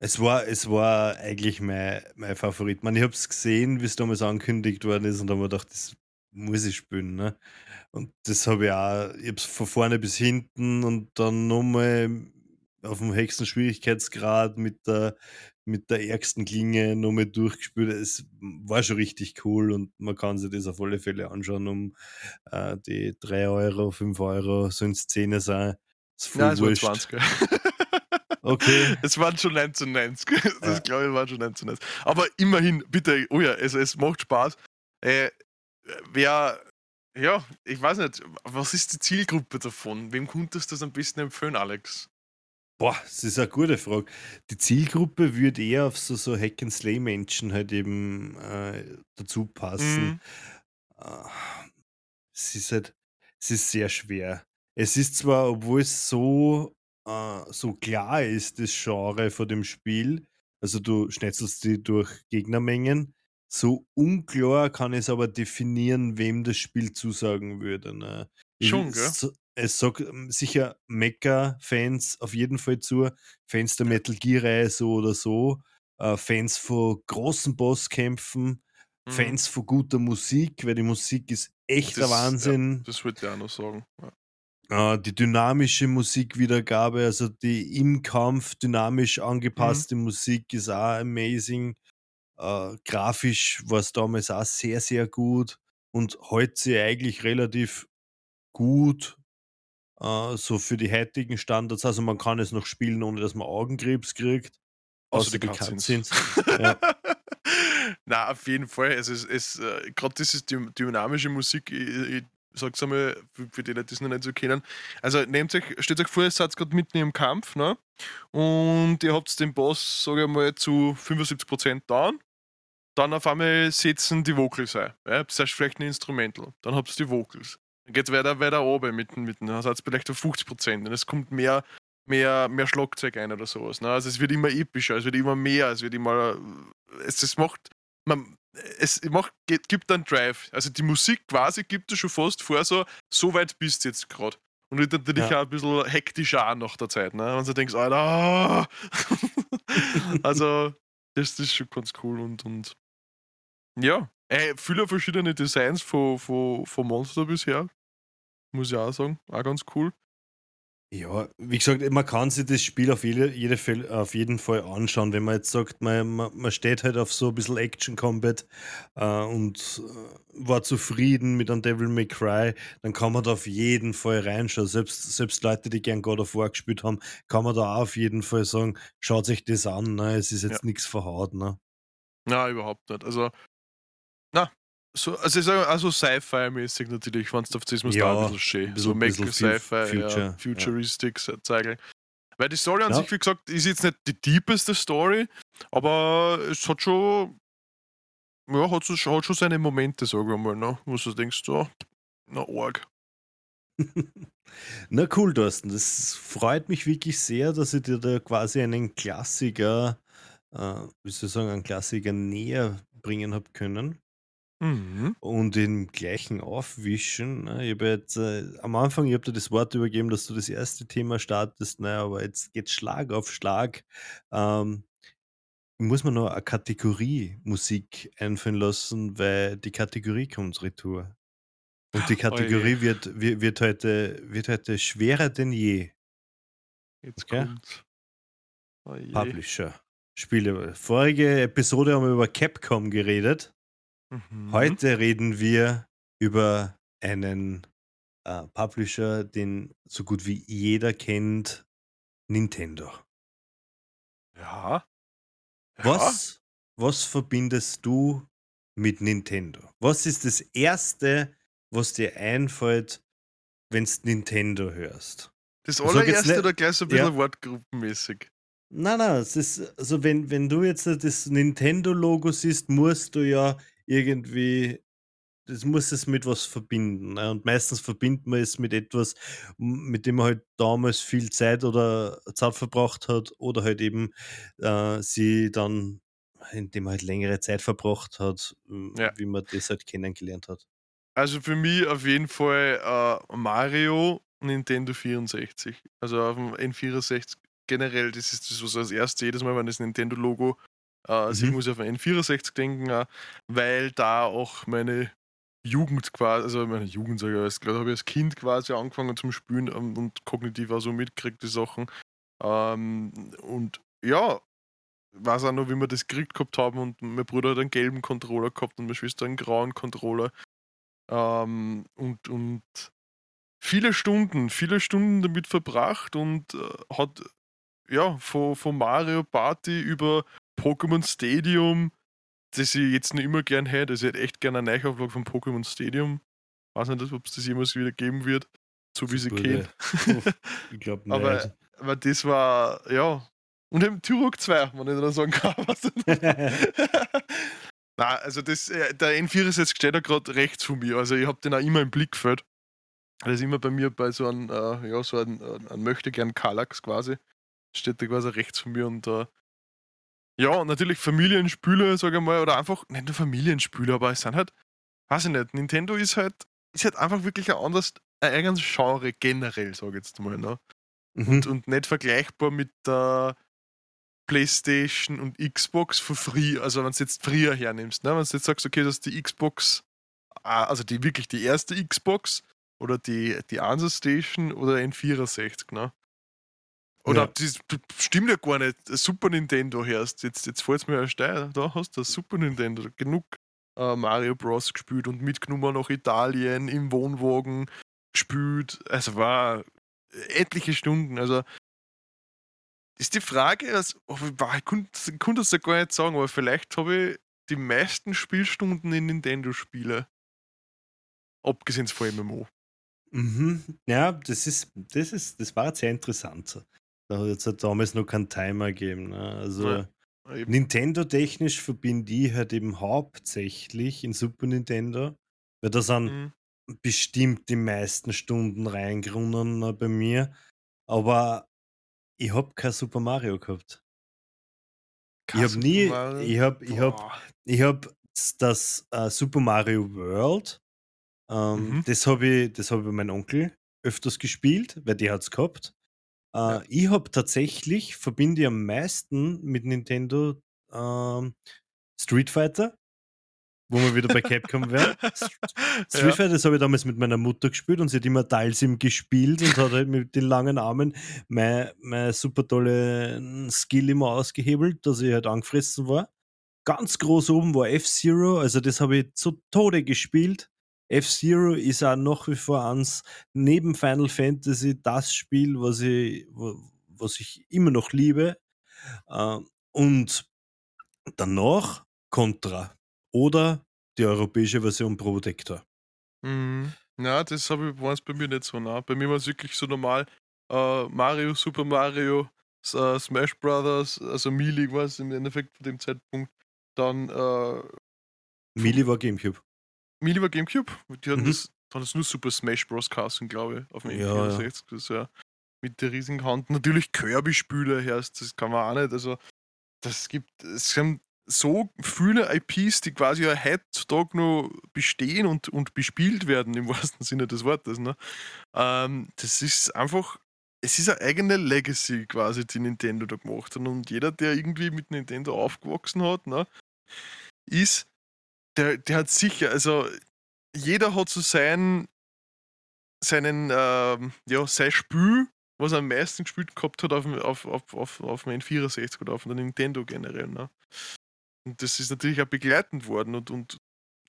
Es war, es war eigentlich mein, mein Favorit. Man, ich habe es gesehen, wie es damals angekündigt worden ist und da habe ich gedacht, das muss ich spielen. Ne? Und das habe ich auch, ich habe es von vorne bis hinten und dann nochmal auf dem höchsten Schwierigkeitsgrad mit der, mit der ärgsten Klinge nochmal durchgespielt. Es war schon richtig cool und man kann sich das auf alle Fälle anschauen, um äh, die 3 Euro, 5 Euro, sollen es 10 sein. Ist voll Nein, es waren 20. okay. *laughs* Es waren schon 1990. *laughs* Das ja. glaube ich waren schon 1990. Aber immerhin, bitte, oh ja, es, es macht Spaß. Äh, wer, ja, ich weiß nicht, was ist die Zielgruppe davon? Wem könntest du das am besten empfehlen, Alex? Boah, das ist eine gute Frage. Die Zielgruppe würde eher auf so, so Hack-and-Slay-Menschen halt eben äh, dazu passen. Mhm. Es ist halt, es ist sehr schwer. Es ist zwar, obwohl es so äh, so klar ist, das Genre von dem Spiel. Also du schnetzelst die durch Gegnermengen. So unklar kann es aber definieren, wem das Spiel zusagen würde. Ne? Schon, gell? Es sagt ähm, sicher Mecha-Fans auf jeden Fall zu, Fans der Ja. Metal Gear-Reihe so oder so, äh, Fans von großen Bosskämpfen, Mhm. Fans von guter Musik, weil die Musik ist echt der Das- ja. Wahnsinn. Das wollte ich auch noch sagen. Ja. Äh, die dynamische Musikwiedergabe, also die im Kampf dynamisch angepasste Musik ist auch amazing. Äh, grafisch war es damals auch sehr, sehr gut und heute sie eigentlich relativ gut, äh, so für die heutigen Standards. Also man kann es noch spielen, ohne dass man Augenkrebs kriegt. Außer Außer die die Cutscenes. Cutscenes. Ja. *laughs* Na, auf jeden Fall. Es ist, es, äh, gerade diese dy- dynamische Musik, ich, ich sag's einmal, für, für die Leute, die es noch nicht so kennen. Also nehmt euch, stellt euch vor, ihr seid gerade mitten im Kampf, ne? Und ihr habt den Boss, sage ich mal, zu 75% down. Dann auf einmal setzen die Vocals ein. Ja? Das heißt vielleicht ein Instrumental. Dann habt ihr die Vocals. Dann geht es weiter, weiter oben mit, mit vielleicht auf 50%. Und es kommt mehr, mehr, mehr Schlagzeug ein oder sowas. Ne? Also es wird immer epischer, es wird immer mehr, es wird immer. Es, es macht. Man, es macht, geht, gibt einen Drive. Also die Musik quasi gibt es schon fast vor, so, so weit bist du jetzt gerade. Und wird natürlich Ja. auch ein bisschen hektischer an nach der Zeit. Ne? Und du denkst, Alter, *laughs* also, das, das ist schon ganz cool und, und ja, ey, viele verschiedene Designs von, von, von Monster bisher. Muss ich auch sagen. Auch ganz cool. Ja, wie gesagt, man kann sich das Spiel auf, jede, jede Fall, auf jeden Fall anschauen, wenn man jetzt sagt, man, man, steht halt auf so ein bisschen Action-Combat äh, und äh, war zufrieden mit einem Devil May Cry, dann kann man da auf jeden Fall reinschauen. Selbst, selbst Leute, die gern God of War gespielt haben, kann man da auch auf jeden Fall sagen, schaut sich das an, ne? es ist jetzt nichts verhaut. Ne? Na, überhaupt nicht. Also, na, so, also ich sage also Sci-Fi-mäßig natürlich, wenn du auf das Ja, da ein bisschen schön. So bisschen- bisschen Sci-Fi, Future, ja, ja. Futuristic zeigen. Weil die Story an Ja. sich, wie gesagt, ist jetzt nicht die deepeste Story, aber es hat schon, ja, hat, so, hat schon seine Momente, sagen wir mal, ne? wo du denkst, so, na, arg. *laughs* Na cool, Thorsten, das freut mich wirklich sehr, dass ich dir da quasi einen Klassiker, äh, wie soll ich sagen, einen Klassiker näher bringen habe können. Mhm. Und im gleichen Aufwischen, ne? Ich habe jetzt äh, am Anfang, ich habe dir das Wort übergeben, dass du das erste Thema startest, ne? aber jetzt geht Schlag auf Schlag. Ähm, muss mir noch eine Kategorie Musik einfallen lassen, weil die Kategorie kommt retour. Und die *laughs* Oje. Kategorie wird, wird, wird, heute, wird heute schwerer denn je. Jetzt Okay. kommt. Oh. Publisher. Spiele. Vorige Episode haben wir über Capcom geredet. Mhm. Heute reden wir über einen äh, Publisher, den so gut wie jeder kennt, Nintendo. Ja. Ja. Was, was verbindest du mit Nintendo? Was ist das Erste, was dir einfällt, wenn du Nintendo hörst? Das allererste nicht- oder gleich so ein bisschen Ja. wortgruppenmäßig. Nein, nein, es ist, also wenn, wenn du jetzt das Nintendo-Logo siehst, musst du ja irgendwie, das muss es mit was verbinden. Ne? Und meistens verbindet man es mit etwas, mit dem man halt damals viel Zeit oder Zeit verbracht hat oder halt eben äh, sie dann, indem man halt längere Zeit verbracht hat, Ja. wie man das halt kennengelernt hat. Also für mich auf jeden Fall äh, Mario Nintendo 64. Also auf dem N64 generell, das ist das, was als erstes jedes Mal, wenn das Nintendo-Logo äh, sieht, Mhm. muss ich auf ein N64 denken, auch, weil da auch meine Jugend quasi, also meine Jugend, sage ich, als- da habe ich als Kind quasi angefangen zum Spielen ähm, und kognitiv auch so mitgekriegt, die Sachen. Ähm, und ja, weiß auch noch, wie wir das gekriegt gehabt haben und mein Bruder hat einen gelben Controller gehabt und meine Schwester einen grauen Controller. Ähm, und, und viele Stunden, viele Stunden damit verbracht und äh, hat ja von, von Mario Party über Pokémon Stadium, das ich jetzt noch immer gern hätte, also ich hätte echt gerne eine Neuauflage von Pokémon Stadium. Weiß nicht, ob es das jemals wieder geben wird, so wie sie kennt. Ich glaube *laughs* Aber- nicht. Aber das war, ja. Und eben Turok 2, wenn ich dann sagen kann. *laughs* Was Na, *laughs* also das, äh, der N64 steht da gerade rechts von mir. Also ich habe den auch immer im Blickfeld. Das ist immer bei mir bei so einem, äh, ja, so einem, äh, einem möchte gern Kallax quasi. Steht da quasi rechts von mir und äh, ja, und natürlich Familienspiele, sage ich mal, oder einfach, nicht nur Familienspiele, aber es sind halt, weiß ich nicht, Nintendo ist halt, ist halt einfach wirklich ein anderes, ein eigenes Genre generell, sage ich jetzt mal, ne? Mhm. Und, und nicht vergleichbar mit der Playstation und Xbox für free, also wenn du jetzt früher hernimmst, ne? wenn du jetzt sagst, okay, das ist die Xbox, ah, also die wirklich die erste Xbox oder die, die Answer Station oder N64, ne? Oder Ja. das stimmt ja gar nicht. Super Nintendo herst. Jetzt, jetzt fällt es mir erst ein. Da hast du das Super Nintendo. Genug äh, Mario Bros. gespielt und mitgenommen nach Italien im Wohnwagen gespielt. Also war etliche Stunden. Also ist die Frage, also, ich konnte ich konnte das ja gar nicht sagen, aber vielleicht habe ich die meisten Spielstunden in Nintendo-Spiele. Abgesehen von MMO. Mhm. Ja, das ist, das ist, das war jetzt sehr interessant. Da hat es damals noch keinen Timer gegeben. Ne? Also Ja. Nintendo-technisch verbinde ich halt eben hauptsächlich in Super Nintendo, weil da sind Mhm. bestimmt die meisten Stunden reingerunnen äh, bei mir. Aber ich habe kein Super Mario gehabt. Ich Kein habe Super nie, Mario? ich habe, ich habe, ich habe das äh, Super Mario World, ähm, Mhm. das habe ich, das habe ich bei meinem Onkel öfters gespielt, weil der hat es gehabt. Äh, Ja. Ich habe tatsächlich, verbinde ich am meisten mit Nintendo ähm, Street Fighter, wo wir wieder bei Capcom wären. St- *laughs* Street ja. Fighter, das habe ich damals mit meiner Mutter gespielt und sie hat immer Dalsim gespielt und hat halt mit den langen Armen mein, mein super tolle Skill immer ausgehebelt, dass ich halt angefressen war. Ganz groß oben war F-Zero, also das habe ich zu Tode gespielt. F-Zero ist auch nach wie vor eins neben Final Fantasy das Spiel, was ich, wa- was ich immer noch liebe. Ähm, Und danach Contra oder die europäische Version Protector. Mhm. Ja, das habe ich, war es bei mir nicht so nah. Bei mir war es wirklich so normal. Äh, Mario, Super Mario, äh, Smash Brothers, also Melee war es im Endeffekt zu dem Zeitpunkt. Dann äh, Melee war Gamecube. Melee war Gamecube. Die hatten Mhm. das, hatten das nur Super Smash Bros. Casting, glaube ich, auf dem Ja, N64. Das ja mit der riesigen Hand. Natürlich Kirby-Spiele herrscht, das kann man auch nicht. Also, das gibt, es sind so viele IPs, die quasi ja heutzutage noch bestehen und, und bespielt werden, im *laughs* wahrsten Sinne des Wortes. Ne? Ähm, das ist einfach, es ist eine eigene Legacy quasi, die Nintendo da gemacht hat. Und jeder, der irgendwie mit Nintendo aufgewachsen hat, ne, ist, der, der hat sicher, also jeder hat so sein, seinen, ähm, ja, sein Spiel, was er am meisten gespielt gehabt hat auf, dem- auf, auf, auf, auf dem N64 oder auf der Nintendo generell. Ne? Und das ist natürlich auch begleitend worden und, und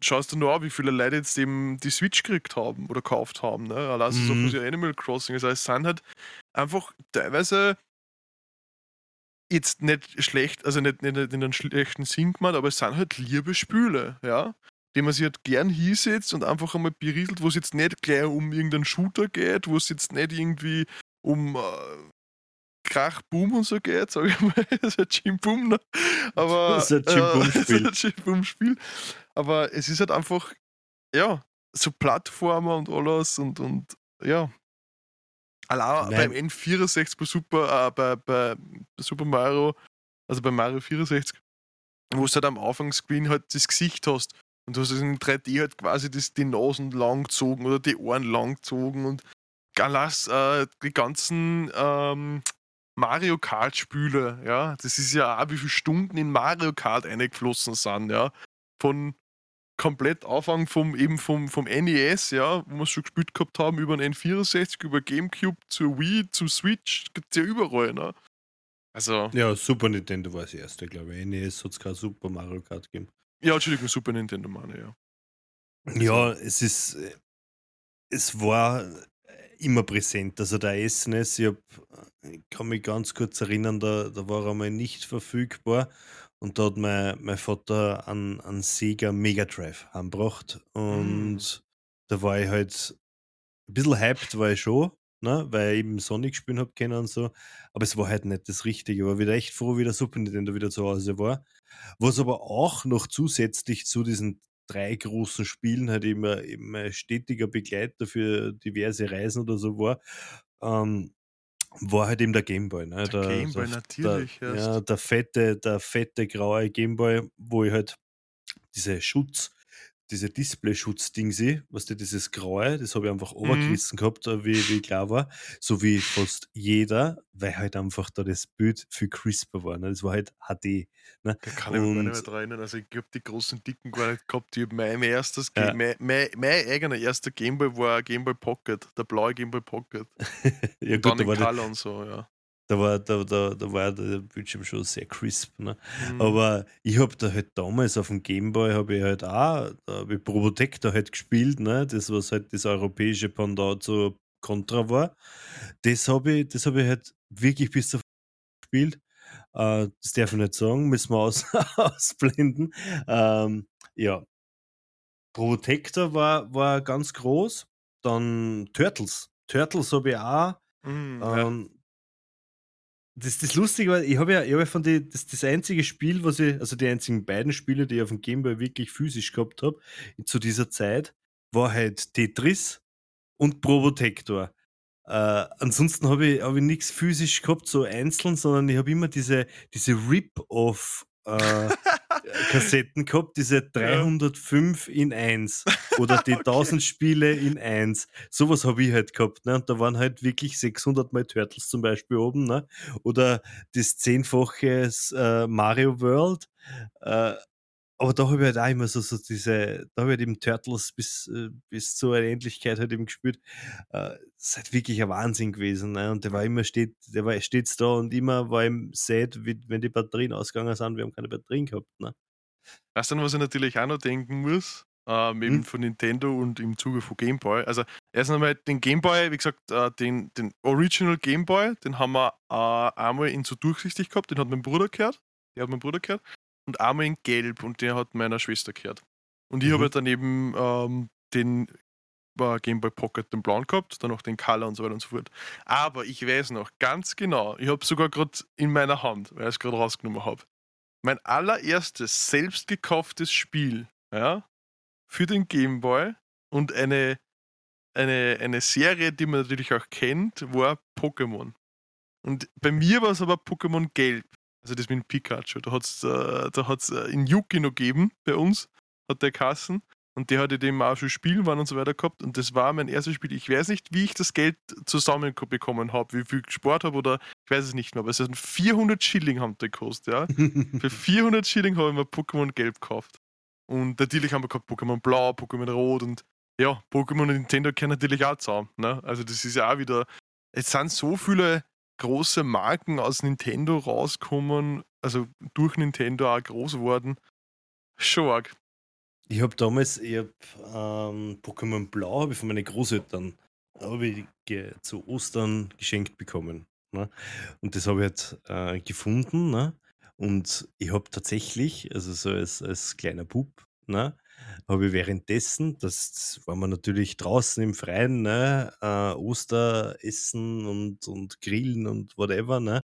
schaust du nur an, wie viele Leute jetzt eben die Switch gekriegt haben oder gekauft haben. Ne? Allein so Mhm. Animal Crossing. Also es sind halt einfach teilweise jetzt nicht schlecht, also nicht, nicht, nicht in einem schlechten Sinn gemacht, aber es sind halt liebe Spiele, ja, die man sich halt gern hinsetzt und einfach einmal berieselt, wo es jetzt nicht gleich um irgendeinen Shooter geht, wo es jetzt nicht irgendwie um äh, Krach, Boom und so geht, sag ich mal. *laughs* Das ist ein Jim Boom, ne? Aber, Das ist ein Jim äh, Boom *laughs* das ist Spiel. ein Jim Boom Spiel. Aber es ist halt einfach, ja, so Plattformer und alles und, und ja. Allein beim N64 bei Super, äh, bei, bei Super Mario, also bei Mario 64, wo du halt am Anfangsscreen halt das Gesicht hast und du hast in 3D halt quasi das, die Nasen lang gezogen oder die Ohren lang gezogen und Galas, äh, die ganzen ähm, Mario Kart-Spiele, ja, das ist ja auch, wie viele Stunden in Mario Kart eingeflossen sind, ja. Von komplett Anfang vom eben vom, vom NES, ja, wo wir es schon gespielt gehabt haben, über den N64, über Gamecube, zur Wii, zu Switch, gibt's ja überall, ne? Also, Ja, Super Nintendo war das erste, glaube ich. NES hat es kein Super Mario Kart gegeben. ja, Entschuldigung, Super Nintendo meine, ja. Ja, es ist, äh, es war äh, immer präsent. Also der SNES, ich, hab, ich kann mich ganz kurz erinnern, da, da war er einmal nicht verfügbar und da hat mein, mein Vater einen, einen Sega Mega Drive angebracht und da war ich halt ein bisschen hyped, war ich schon, ne, weil ich eben Sonic spielen habe können und so, aber es war halt nicht das Richtige. Ich war wieder echt froh, wie der Super Nintendo wieder zu Hause war. Was aber auch noch zusätzlich zu diesen drei großen Spielen halt immer, immer stetiger Begleiter für diverse Reisen oder so war, ähm, war halt eben der Gameboy. Ne? Der Der, Gameboy, der, der, natürlich ja, der fette, der fette graue Gameboy, wo ich halt diese Schutz, diese Display-Schutz-Dingsi, was du, dieses Graue, das habe ich einfach Mhm. runtergerissen gehabt, äh, wie, wie klar war. So wie fast jeder, weil halt einfach da das Bild viel crisper war. Ne? Das war halt HD. Ne? Da kann ich mich gar nicht mehr Und dran erinnern. Also ich glaube, die großen Dicken gar nicht gehabt. Ich habe mein, erstes, ja, mein, mein, mein eigener erster Gameboy war ein Gameboy Pocket, der blaue Gameboy Pocket. *laughs* ja Und gut, dann da in Color und so, ja. Da, war, da, da, da war der Bildschirm schon sehr crisp. Ne? Mhm. Aber ich habe da halt damals auf dem Gameboy habe ich halt auch, da habe ich Probotector halt gespielt, ne? Das, was halt das europäische Pendant zu Contra war. Das habe ich, das habe ich halt wirklich bis zur gespielt. Äh, das darf ich nicht sagen, müssen wir aus, *laughs* ausblenden. Ähm, ja, Protector war, war ganz groß. Dann Turtles. Turtles habe ich auch. Mhm, ja. Das, das Lustige war, ich habe ja, ich hab ja von die, das, das einzige Spiel, was ich, also die einzigen beiden Spiele, die ich auf dem Gameboy wirklich physisch gehabt habe, zu dieser Zeit, war halt Tetris und Probotector. Äh, ansonsten habe ich, hab ich nichts physisch gehabt, so einzeln, sondern ich habe immer diese, diese Rip-Off äh, *laughs* Kassetten gehabt, diese ja. 305 in 1 oder die *laughs* okay. 1000 Spiele in 1. Sowas habe ich halt gehabt. Ne? Und da waren halt wirklich 600 mal Turtles zum Beispiel oben. Ne? Oder das zehnfache äh, Mario World. Äh, aber da habe ich halt auch immer so, so diese, da habe ich halt eben Turtles bis, äh, bis zur Endlichkeit halt eben gespielt. Äh, das ist halt wirklich ein Wahnsinn gewesen. Ne? Und der war immer steht, der war stets da und immer war im Set, wie, wenn die Batterien ausgegangen sind, wir haben keine Batterien gehabt. Ne? Weißt du, was ich natürlich auch noch denken muss? Ähm, Hm? eben von Nintendo und im Zuge von Game Boy. Also erst einmal den Game Boy, wie gesagt, äh, den, den Original Game Boy, den haben wir äh, einmal in so durchsichtig gehabt, den hat mein Bruder gehört. Der hat mein Bruder gehört. Und einmal in Gelb und der hat meiner Schwester gehört. Und ich habe Mhm. halt dann eben ähm, den äh, Game Boy Pocket, den blauen gehabt, dann noch den Color und so weiter und so fort. Aber ich weiß noch ganz genau, ich habe sogar gerade in meiner Hand, weil ich es gerade rausgenommen habe, mein allererstes selbst gekauftes Spiel, ja, für den Gameboy und eine, eine, eine Serie, die man natürlich auch kennt, war Pokémon. Und bei mir war es aber Pokémon Gelb. Also das mit dem Pikachu. Da hat es äh, da hat's, äh, in Yuki noch gegeben bei uns, hat der Kassen. Und der hatte dem auch schon Spielen waren und so weiter gehabt. Und das war mein erstes Spiel. Ich weiß nicht, wie ich das Geld zusammenbekommen habe, wie viel gespart habe oder ich weiß es nicht mehr. Aber es sind 400 Schilling haben die gekostet, ja. *laughs* Für 400 Schilling habe ich mir Pokémon Gelb gekauft. Und natürlich haben wir gehabt Pokémon Blau, Pokémon Rot und ja, Pokémon und Nintendo kennen natürlich auch zusammen. Ne? Also das ist ja auch wieder, es sind so viele große Marken aus Nintendo rauskommen, also durch Nintendo auch groß geworden. Schon. Ich habe damals, ich hab, ähm, Pokémon Blau habe ich von meinen Großeltern habe ich zu Ostern geschenkt bekommen. Ne? Und das habe ich halt äh, gefunden. Ne? Und ich habe tatsächlich, also so als, als kleiner Bub, ne, habe ich währenddessen, das, das war man natürlich draußen im Freien, ne, äh, Osteressen und, und Grillen und whatever. Ne?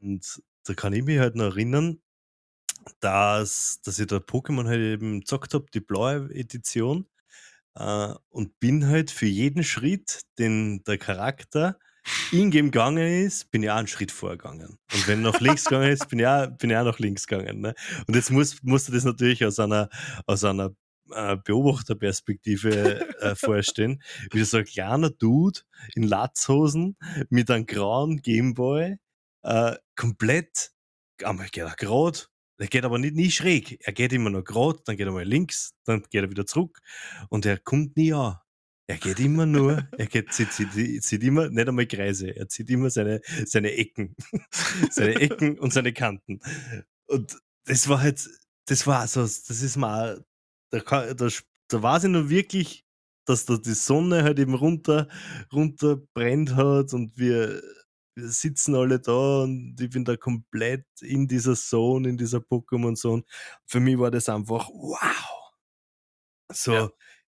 Und da kann ich mich halt noch erinnern, dass, dass ich da Pokémon halt eben gezockt habe, die blaue Edition. Äh, und bin halt für jeden Schritt, den der Charakter in-game gegangen ist, bin ich auch einen Schritt vorgegangen. Und wenn nach links gegangen ist, bin ich auch, bin ich auch nach links gegangen. Ne? Und jetzt muss, musst du das natürlich aus einer, aus einer äh, Beobachterperspektive äh, vorstellen, wie so ein kleiner Dude in Latzhosen mit einem grauen Gameboy äh, komplett, einmal geht er gerade, er geht aber nicht nie schräg. Er geht immer noch gerade, dann geht er mal links, dann geht er wieder zurück und er kommt nie an. Er geht immer nur, er geht, zieht, zieht, zieht immer, nicht einmal Kreise, er zieht immer seine, seine Ecken. *laughs* seine Ecken und seine Kanten. Und das war halt, das war so, das ist mal, da, da, da weiß ich nur wirklich, dass da die Sonne halt eben runter, runter brennt hat und wir, wir sitzen alle da und ich bin da komplett in dieser Zone, in dieser Pokémon-Zone. Für mich war das einfach wow. Ja.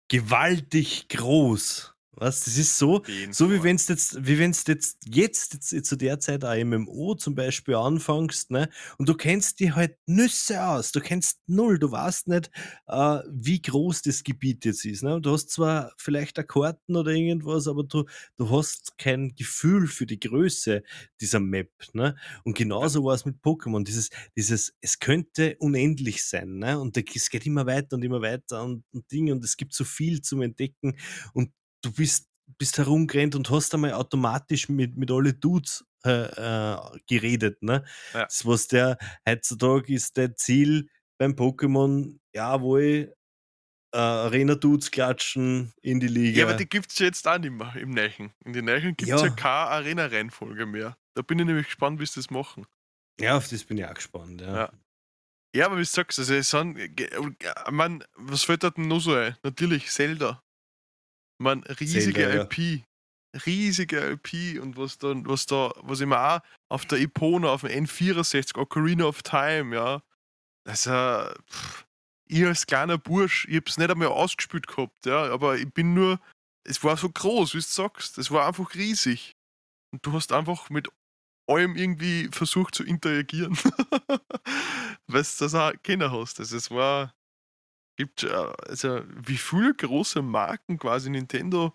Gewaltig groß. Was? Das ist so, so wie wenn du jetzt, wie wenn jetzt, jetzt, jetzt zu der Zeit ein MMO zum Beispiel anfängst, ne? Und du kennst dir halt Nüsse aus. Du kennst null. Du weißt nicht, äh, wie groß das Gebiet jetzt ist. Ne? Und du hast zwar vielleicht Karten oder irgendwas, aber du, du hast kein Gefühl für die Größe dieser Map. Ne? Und genauso war es mit Pokémon. Dieses, dieses, es könnte unendlich sein. Ne? Und es geht immer weiter und immer weiter und, und Dinge und es gibt so viel zum Entdecken. Und du bist bist herumgerannt und hast einmal automatisch mit mit alle Dudes, äh, äh, geredet, ne? ja. Das was der heutzutage ist dein Ziel beim Pokémon, jawohl, äh, Arena-Dudes klatschen in die Ja, aber die Liga. gibt's ja jetzt auch nicht mehr im Neuen. In den Neuen gibt's ja Ja, keine Arena-Reihenfolge mehr. Da bin ich nämlich gespannt, wie sie das machen. ja, auf das bin ich auch gespannt, ja. Ja. Ja, aber wie du sagst, also es sind, ge- äh, man, was fällt da denn noch so ein? Natürlich Zelda. Man, riesige Zelda, ja. IP. Riesige IP und was dann, was da, was ich mir auch auf der Epona, auf dem N64, Ocarina of Time, ja. Also, pff, ich als kleiner Bursch, ich hab's nicht einmal ausgespielt gehabt, ja, aber ich bin nur, es war so groß, wie du sagst, es war einfach riesig. Und du hast einfach mit allem irgendwie versucht zu interagieren, *laughs* weil du das auch kennen hast. Also es war, gibt, äh, also wie viele große Marken quasi Nintendo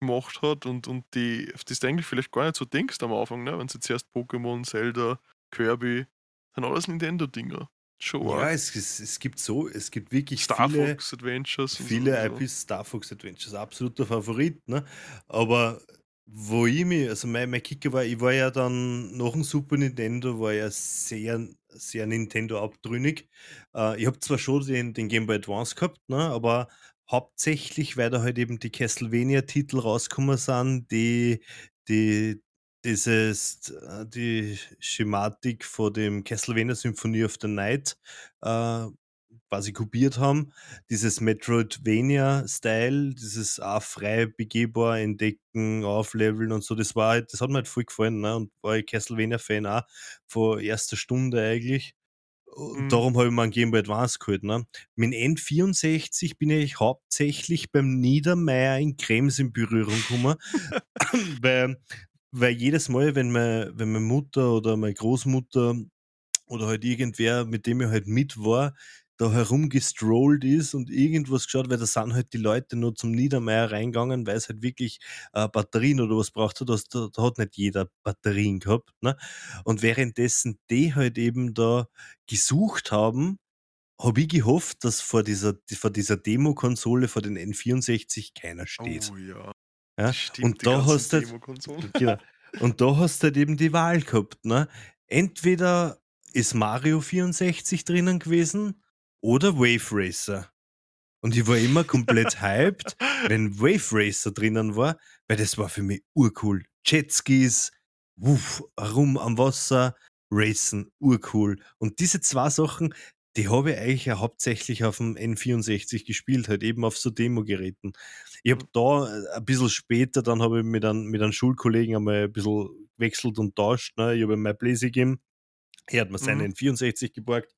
gemacht hat und, und die, auf das du eigentlich vielleicht gar nicht so denkst am Anfang, ne? wenn du zuerst Pokémon, Zelda, Kirby, sind alles Nintendo-Dinger. Schon Ja, es es es gibt so es gibt wirklich Star viele Fox Adventures Viele sowieso. IPs, Star Fox Adventures, absoluter Favorit, ne? Aber wo ich mich, also mein, mein Kicker war, ich war ja dann nach dem Super Nintendo, war ja sehr, sehr Nintendo abtrünnig. Äh, ich habe zwar schon den, den Game Boy Advance gehabt, ne? Aber hauptsächlich, weil da halt eben die Castlevania-Titel rausgekommen sind, die, die dieses, äh, die Schematik von dem Castlevania Symphony of the Night äh, quasi kopiert haben dieses Metroidvania-Style, dieses auch frei begehbar entdecken, aufleveln und so, das war halt das hat mir halt voll gefallen, ne, und war ich Castlevania-Fan auch von erster Stunde eigentlich. Und Mhm. darum habe ich mir 'n Game Boy Advance geholt, ne? Mit dem N64 bin ich hauptsächlich beim Niedermeyer in Krems in Berührung gekommen, *laughs* *coughs* weil weil jedes Mal, wenn mei wenn meine Mutter oder meine Großmutter oder halt irgendwer, mit dem ich halt mit war, da herumgestrollt ist und irgendwas geschaut, weil da sind halt die Leute nur zum Niedermeyer reingegangen, weil es halt wirklich, äh, Batterien oder was braucht hat. Da da hat nicht jeder Batterien gehabt, ne? Und währenddessen die halt eben da gesucht haben, habe ich gehofft, dass vor dieser vor dieser Demokonsole, vor den N64 keiner steht, Oh ja, ja? stimmt, Und da hast du halt. *laughs* Genau. Und da hast du halt eben die Wahl gehabt, ne? Entweder ist Mario 64 drinnen gewesen oder Wave Racer. Und ich war immer komplett *laughs* hyped, wenn Wave Racer drinnen war, weil das war für mich urcool. Jetskis, wuff, rum am Wasser, racen, urcool. Und diese zwei Sachen, die habe ich eigentlich ja hauptsächlich auf dem N64 gespielt, halt eben auf so Demo-Geräten. Ich habe da äh, ein bisschen später, dann habe ich mit einem, mit einem Schulkollegen einmal ein bisschen gewechselt und tauscht. Ne? Ich habe ihm mein Blaze gegeben. Er hat mir Mhm. seinen N64 geborgt.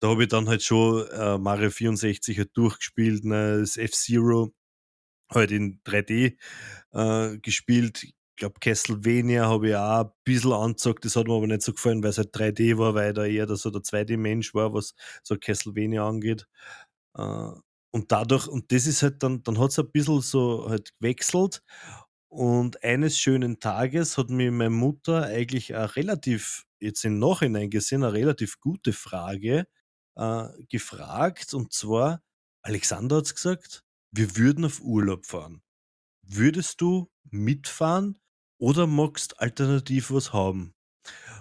Da habe ich dann halt schon äh, Mario 64 halt durchgespielt, ne? das F-Zero halt in 3D äh, gespielt. Ich glaube, Castlevania habe ich auch ein bisschen angezogen, das hat mir aber nicht so gefallen, weil es halt 3D war, weil da eher da so der 2D-Mensch war, was so Castlevania angeht. Äh, und dadurch, und das ist halt dann, dann hat es ein bisschen so halt gewechselt. Und eines schönen Tages hat mir meine Mutter eigentlich eine relativ, jetzt im Nachhinein gesehen, eine relativ gute Frage äh, gefragt. Und zwar, Alexander hat gesagt, wir würden auf Urlaub fahren. Würdest du mitfahren oder magst alternativ was haben?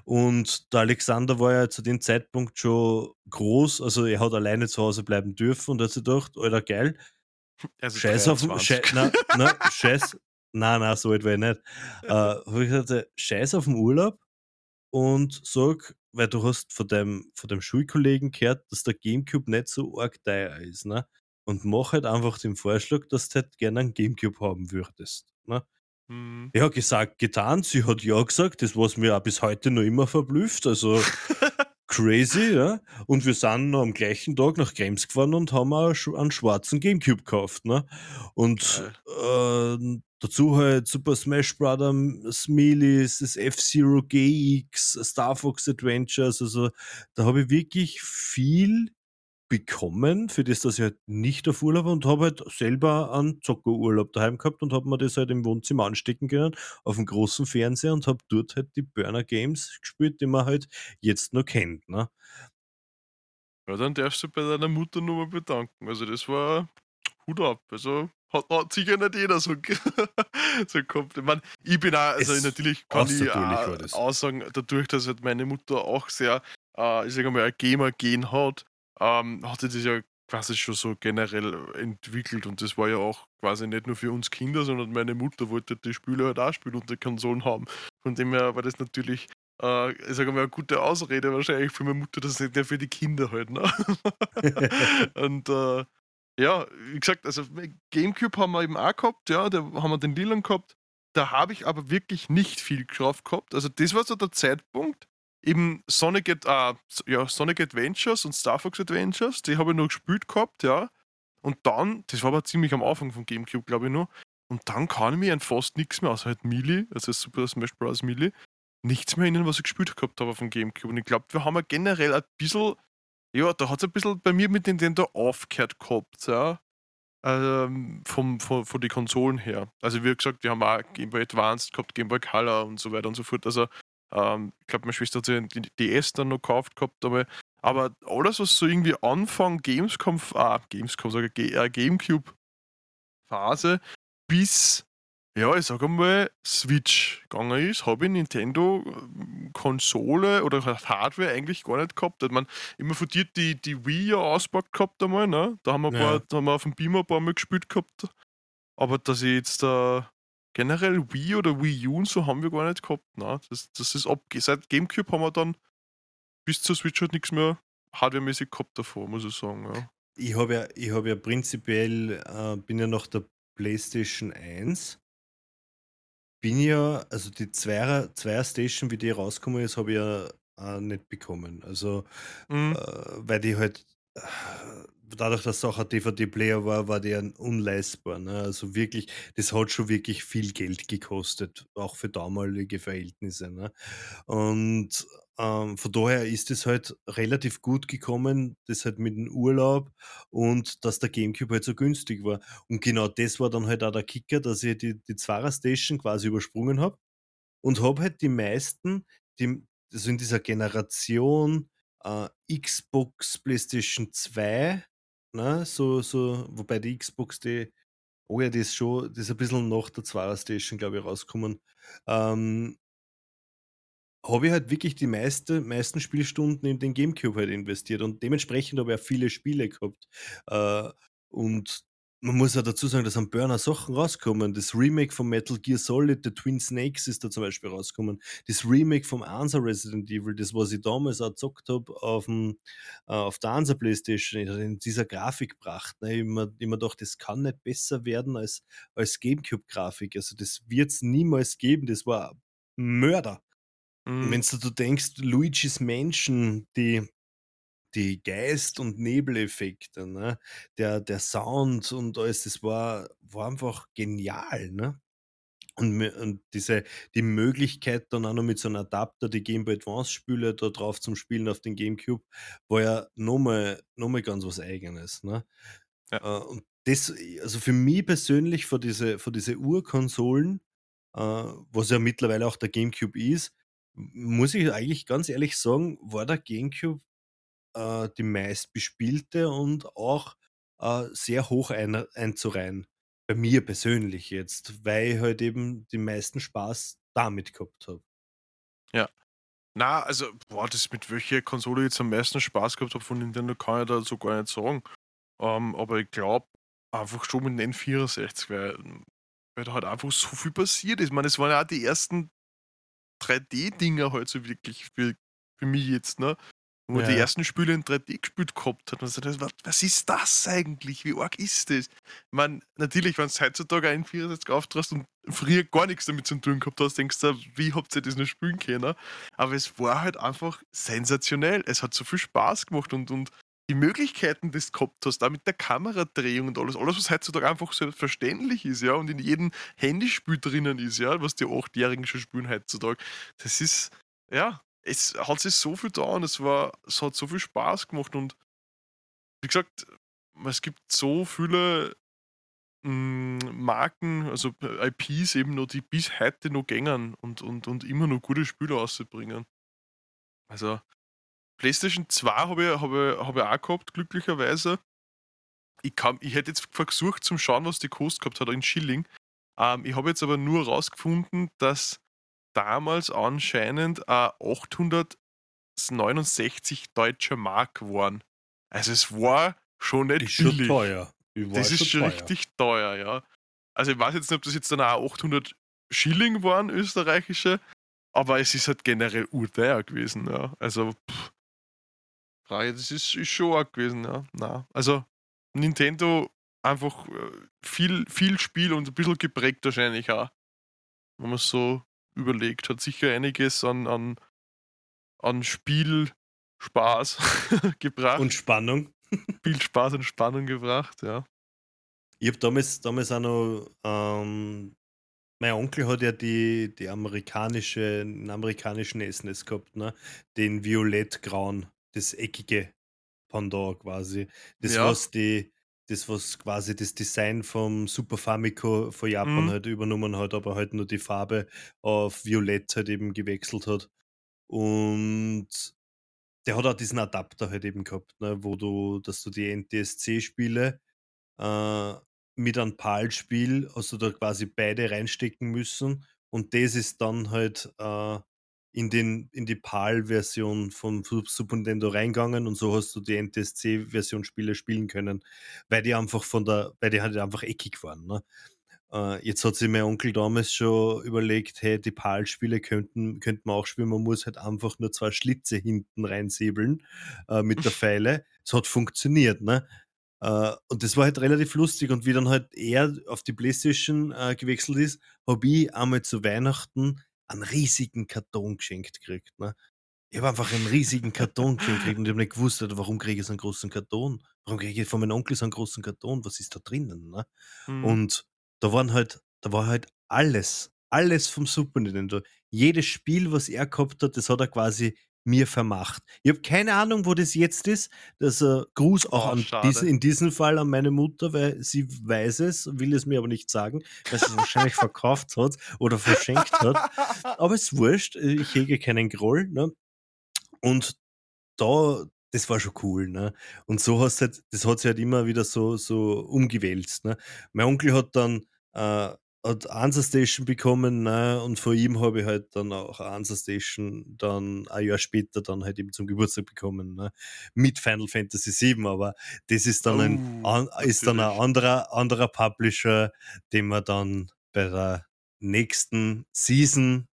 Und der Alexander war ja zu dem Zeitpunkt schon groß, also er hat alleine zu Hause bleiben dürfen und hat sich gedacht, Alter geil, *laughs* Also scheiß auf 23. na na, scheiß na, na, so ich nicht. *laughs* Äh, ich gesagt, scheiß auf den Urlaub und sag, weil du hast von deinem von deinem Schulkollegen gehört, dass der Gamecube nicht so arg teuer ist, ne? Und mach halt einfach den Vorschlag, dass du halt gerne einen Gamecube haben würdest, ne? Mhm. Ja, gesagt, getan. Sie hat ja gesagt, das was mir auch bis heute noch immer verblüfft. Also, *laughs* crazy, ja. Und wir sind noch am gleichen Tag nach Krems gefahren und haben auch einen schwarzen Gamecube gekauft, ne? Und äh, dazu halt Super Smash Bros. Melee, das F-Zero GX, Star Fox Adventures, also da habe ich wirklich viel bekommen, für das, dass ich halt nicht auf Urlaub war und habe halt selber einen Zockerurlaub daheim gehabt und habe mir das halt im Wohnzimmer anstecken können, auf dem großen Fernseher und habe dort halt die Burner Games gespielt, die man halt jetzt noch kennt, ne? Ja, dann darfst du bei deiner Mutter nur mal bedanken. Also das war Hut ab. Also hat, hat sicher nicht jeder so, *laughs* so gehabt. Ich, bin auch, also Es natürlich kann ich auch aussagen, dadurch, dass halt meine Mutter auch sehr, äh, ich sage mal, ein Gamer-Gen hat, ähm, hat sie das ja quasi schon so generell entwickelt und das war ja auch quasi nicht nur für uns Kinder, sondern meine Mutter wollte die Spiele halt auch spielen und die Konsolen haben. Von dem her war das natürlich, äh, ich sage mal, eine gute Ausrede wahrscheinlich für meine Mutter, das ist nicht nur für die Kinder halt, ne? *laughs* und äh, ja, wie gesagt, also Gamecube haben wir eben auch gehabt, ja, da haben wir den Lilan gehabt. Da habe ich aber wirklich nicht viel drauf gehabt. Also das war so der Zeitpunkt. Eben Sonic, äh, ja, Sonic Adventures und Star Fox Adventures, die habe ich noch gespielt gehabt, ja. Und dann, das war aber ziemlich am Anfang von Gamecube, glaube ich nur. Und dann kann ich mich an fast nichts mehr, außer halt Melee, also Super Smash Bros. Melee, nichts mehr erinnern, was ich gespielt gehabt habe vom Gamecube. Und ich glaube, wir haben generell ein bisschen ja, da hat es ein bisschen bei mir mit Nintendo aufgehört gehabt, ja. Ähm, vom, von, von den Konsolen her. Also wie gesagt, wir haben auch Game Boy Advanced gehabt, Game Boy Color und so weiter und so fort. Also ähm, ich glaube, meine Schwester hat sich die DS dann noch gekauft gehabt, aber, aber alles, was so irgendwie Anfang Gamescom, ah, Gamescom, sage ich, äh, Gamecube Phase bis, ja, ich sage mal, Switch gegangen ist, habe ich Nintendo ähm, Konsole oder Hardware eigentlich gar nicht gehabt. Ich meine, immer von dir die, die Wii ja ausgepackt gehabt einmal, ne? Da haben wir, ein Ja. paar, da haben wir auf dem Beamer ein paar Mal gespielt gehabt. Aber dass ich jetzt da generell Wii oder Wii U und so haben wir gar nicht gehabt. Ne? Das, das ist ab, seit Gamecube haben wir dann bis zur Switch halt nichts mehr hardwaremäßig gehabt davor, muss ich sagen. Ja. Ich habe ja, ich hab ja prinzipiell, äh, bin ja nach der PlayStation 1, bin ja, also die Zweier, Zweier Station, wie die rausgekommen ist, habe ich ja äh, nicht bekommen. Also, Mhm. äh, weil die halt, dadurch, dass es auch ein DVD-Player war, war der unleistbar. Ne? Also wirklich, das hat schon wirklich viel Geld gekostet, auch für damalige Verhältnisse. Ne? Und ähm, von daher ist es halt relativ gut gekommen, das halt mit dem Urlaub und dass der Gamecube halt so günstig war. Und genau das war dann halt auch der Kicker, dass ich die, die Zwarer Station quasi übersprungen habe und habe halt die meisten, die, also in dieser Generation äh, Xbox, PlayStation 2, ne, so, so, wobei die Xbox, die, oh ja, die ist schon, die ist ein bisschen nach der Zwarer Station, glaube ich, rausgekommen. Ähm, habe ich halt wirklich die meiste, meisten Spielstunden in den Gamecube halt investiert und dementsprechend habe ich auch viele Spiele gehabt. Äh, und man muss ja dazu sagen, dass am Burner Sachen rauskommen. Das Remake von Metal Gear Solid, The Twin Snakes ist da zum Beispiel rausgekommen. Das Remake vom Ansa Resident Evil, das was ich damals auch gezockt habe auf, dem, äh, auf der Ansa Playstation, in dieser Grafik gebracht. Ne? Ich mir gedacht, das kann nicht besser werden als, als Gamecube-Grafik. Also das wird es niemals geben. Das war Mörder. Mhm. Wenn du denkst, Luigi's Mansion, die, die Geist- und Nebeleffekte, ne? der, der Sound und alles, das war, war einfach genial. Ne? Und, und diese, die Möglichkeit dann auch noch mit so einem Adapter, die Game Boy Advance Spiele da drauf zum Spielen auf den Gamecube, war ja nochmal noch mal ganz was Eigenes. Ne? Ja. Äh, und das, also für mich persönlich, für diese, für diese Urkonsolen, äh, was ja mittlerweile auch der GameCube ist, muss ich eigentlich ganz ehrlich sagen, war der GameCube äh, die meistbespielte und auch äh, sehr hoch ein, einzureihen. Bei mir persönlich jetzt, weil ich halt eben den meisten Spaß damit gehabt habe. Ja. Na, also, boah, das mit welcher Konsole jetzt am meisten Spaß gehabt habe von Nintendo, kann ich da so gar nicht sagen. Ähm, aber ich glaube einfach schon mit dem N64, weil, weil da halt einfach so viel passiert ist. Ich meine, es waren ja auch die ersten 3D-Dinger halt so wirklich für, für mich jetzt, ne? Wo man die Ja. ersten Spiele in 3D gespielt gehabt hat. Und so, war, was ist das eigentlich? Wie arg ist das? Ich meine, natürlich, wenn du heutzutage ein 64 auftrast und früher gar nichts damit zu tun gehabt hast, denkst du, wie habt ihr das noch spielen können? Aber es war halt einfach sensationell. Es hat so viel Spaß gemacht und, und die Möglichkeiten, die du gehabt hast, da mit der Kameradrehung und alles, alles, was heutzutage einfach selbstverständlich ist, ja, und in jedem Handyspiel drinnen ist, ja, was die Achtjährigen schon spielen heutzutage. Das ist, ja, es hat sich so viel da und es war, es hat so viel Spaß gemacht und wie gesagt, es gibt so viele mm, Marken, also IPs eben noch, die bis heute noch gängern und, und, und immer noch gute Spiele rausbringen. Also PlayStation 2 habe ich, hab ich, hab ich auch gehabt, glücklicherweise. Ich, kann, ich hätte jetzt versucht zum Schauen, was die Kost gehabt hat in Schilling. Ähm, ich habe jetzt aber nur herausgefunden, dass damals anscheinend äh, 869 deutsche Mark waren. Also es war schon nicht Ist schon billig. teuer. Ich Das ist schon teuer. richtig teuer, ja. Also ich weiß jetzt nicht, ob das jetzt dann auch 800 Schilling waren, österreichische, aber es ist halt generell urteuer gewesen, ja. Also, pff, Frage, das ist, ist schon arg gewesen, ja. Na, also Nintendo einfach äh, viel, viel Spiel und ein bisschen geprägt wahrscheinlich auch. Wenn man es so überlegt, hat sicher einiges an, an, an Spielspaß *laughs* gebracht. Und Spannung. *laughs* viel Spaß und Spannung gebracht, ja. Ich habe damals, damals auch noch, ähm, mein Onkel hat ja die, die amerikanische, den amerikanischen SNES gehabt, ne? Den Violett-Grauen, das eckige Pendant quasi. Das, Ja. was die, das, was quasi das Design vom Super Famicom von Japan Mhm. halt übernommen hat, aber halt nur die Farbe auf Violett halt eben gewechselt hat. Und der hat auch diesen Adapter halt eben gehabt, ne, wo du, dass du die NTSC-Spiele äh, mit einem PAL-Spiel hast du da quasi beide reinstecken müssen und das ist dann halt äh, in, den, in die PAL-Version vom Su- Super Nintendo reingegangen und so hast du die NTSC-Version Spiele spielen können, weil die einfach von der, weil die halt einfach eckig waren. Ne? Äh, jetzt hat sich mein Onkel damals schon überlegt, hey, die PAL-Spiele könnten, könnten wir auch spielen, man muss halt einfach nur zwei Schlitze hinten reinsäbeln äh, mit der *laughs* Pfeile. Es hat funktioniert, ne? Äh, und das war halt relativ lustig. Und wie dann halt er auf die Playstation äh, gewechselt ist, habe ich einmal zu Weihnachten einen riesigen Karton geschenkt gekriegt. Ne? Ich habe einfach einen riesigen Karton geschenkt gekriegt und ich habe nicht gewusst, warum kriege ich so einen großen Karton? Warum kriege ich von meinem Onkel so einen großen Karton? Was ist da drinnen? Ne? Mhm. Und da waren halt, da war halt alles, alles vom Super Nintendo. Jedes Spiel, was er gehabt hat, das hat er quasi mir vermacht. Ich habe keine Ahnung, wo das jetzt ist. Das äh, Gruß auch Oh, an diesen, in diesem Fall an meine Mutter, weil sie weiß es, will es mir aber nicht sagen, weil sie es wahrscheinlich *laughs* verkauft hat oder verschenkt hat. Aber es ist wurscht, ich hege keinen Groll. Ne? Und da, das war schon cool, ne? Und so hast halt, das hat sich halt immer wieder so, so umgewälzt, ne? Mein Onkel hat dann äh, hat Answer Station bekommen, ne? Und von ihm habe ich halt dann auch Answer Station dann ein Jahr später dann halt eben zum Geburtstag bekommen, ne? Mit Final Fantasy VII, aber das ist dann ein, Oh, an, ist dann ein anderer, anderer Publisher, den wir dann bei der nächsten Season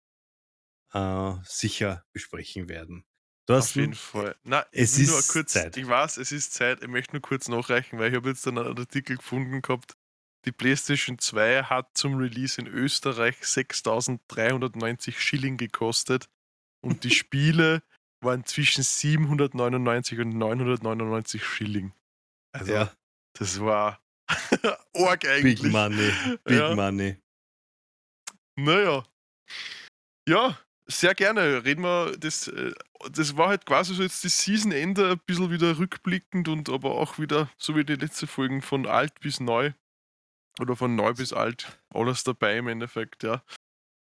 äh, sicher besprechen werden. Auf jeden Fall. Na, es ist kurz, Zeit. ich weiß, es ist Zeit, ich möchte nur kurz nachreichen, weil ich habe jetzt dann einen Artikel gefunden gehabt. Die PlayStation 2 hat zum Release in Österreich 6.390 Schilling gekostet und die *laughs* Spiele waren zwischen 799 und 999 Schilling. Also, Ja, das war *laughs* arg Big eigentlich. Money, Big Ja. Money. Naja. Ja, sehr gerne. Reden wir, das, äh, das war halt quasi so jetzt das Season-Ende, ein bisschen wieder rückblickend und aber auch wieder, so wie die letzte Folgen, von alt bis neu. Oder von neu bis alt. Alles dabei im Endeffekt, ja.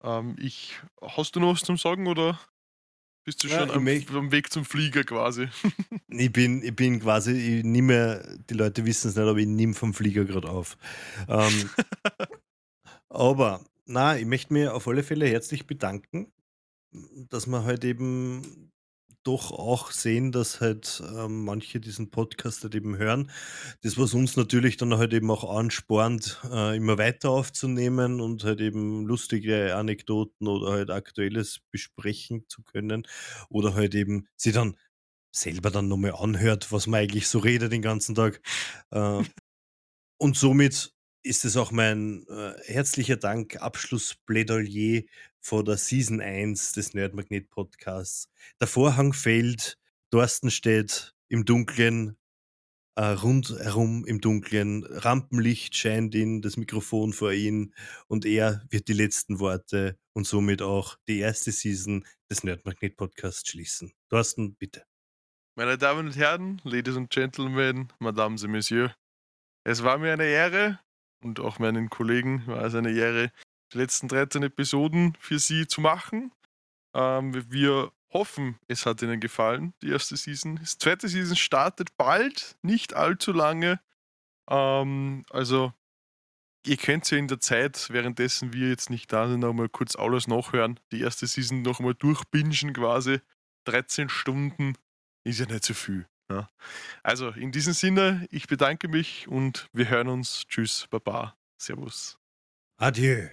Ähm, ich, hast du noch was zum Sagen oder bist du Ja, schon am, am Weg zum Flieger quasi? *laughs* Ich bin, ich bin quasi, ich nehme, die Leute wissen es nicht, aber ich nehme vom Flieger gerade auf. Ähm, *laughs* aber, na, ich möchte mir auf alle Fälle herzlich bedanken, dass wir halt eben doch auch sehen, dass halt ähm, manche diesen Podcast halt eben hören. Das, was uns natürlich dann halt eben auch anspornt, äh, immer weiter aufzunehmen und halt eben lustige Anekdoten oder halt Aktuelles besprechen zu können oder halt eben sie dann selber dann nochmal anhört, was man eigentlich so redet den ganzen Tag. Äh, und somit ist es auch mein äh, herzlicher Dank, Abschlussplädoyer vor der Season 1 des Nerdmagnet Podcasts. Der Vorhang fällt, Thorsten steht im Dunkeln, äh, rundherum im Dunkeln, Rampenlicht scheint in das Mikrofon vor ihn und er wird die letzten Worte und somit auch die erste Season des Nerdmagnet Podcasts schließen. Thorsten, bitte. Meine Damen und Herren, Ladies und Gentlemen, Mesdames et Messieurs, es war mir eine Ehre und auch meinen Kollegen war es eine Ehre, die letzten 13 Episoden für Sie zu machen. Ähm, wir hoffen, es hat Ihnen gefallen, die erste Season. Die zweite Season startet bald, nicht allzu lange. Ähm, also, ihr könnt ja in der Zeit, währenddessen wir jetzt nicht da sind, nochmal kurz alles nachhören. Die erste Season nochmal durchbingen quasi. 13 Stunden ist ja nicht so viel. Ja. Also, in diesem Sinne, ich bedanke mich und wir hören uns. Tschüss, Baba, Servus. Adieu.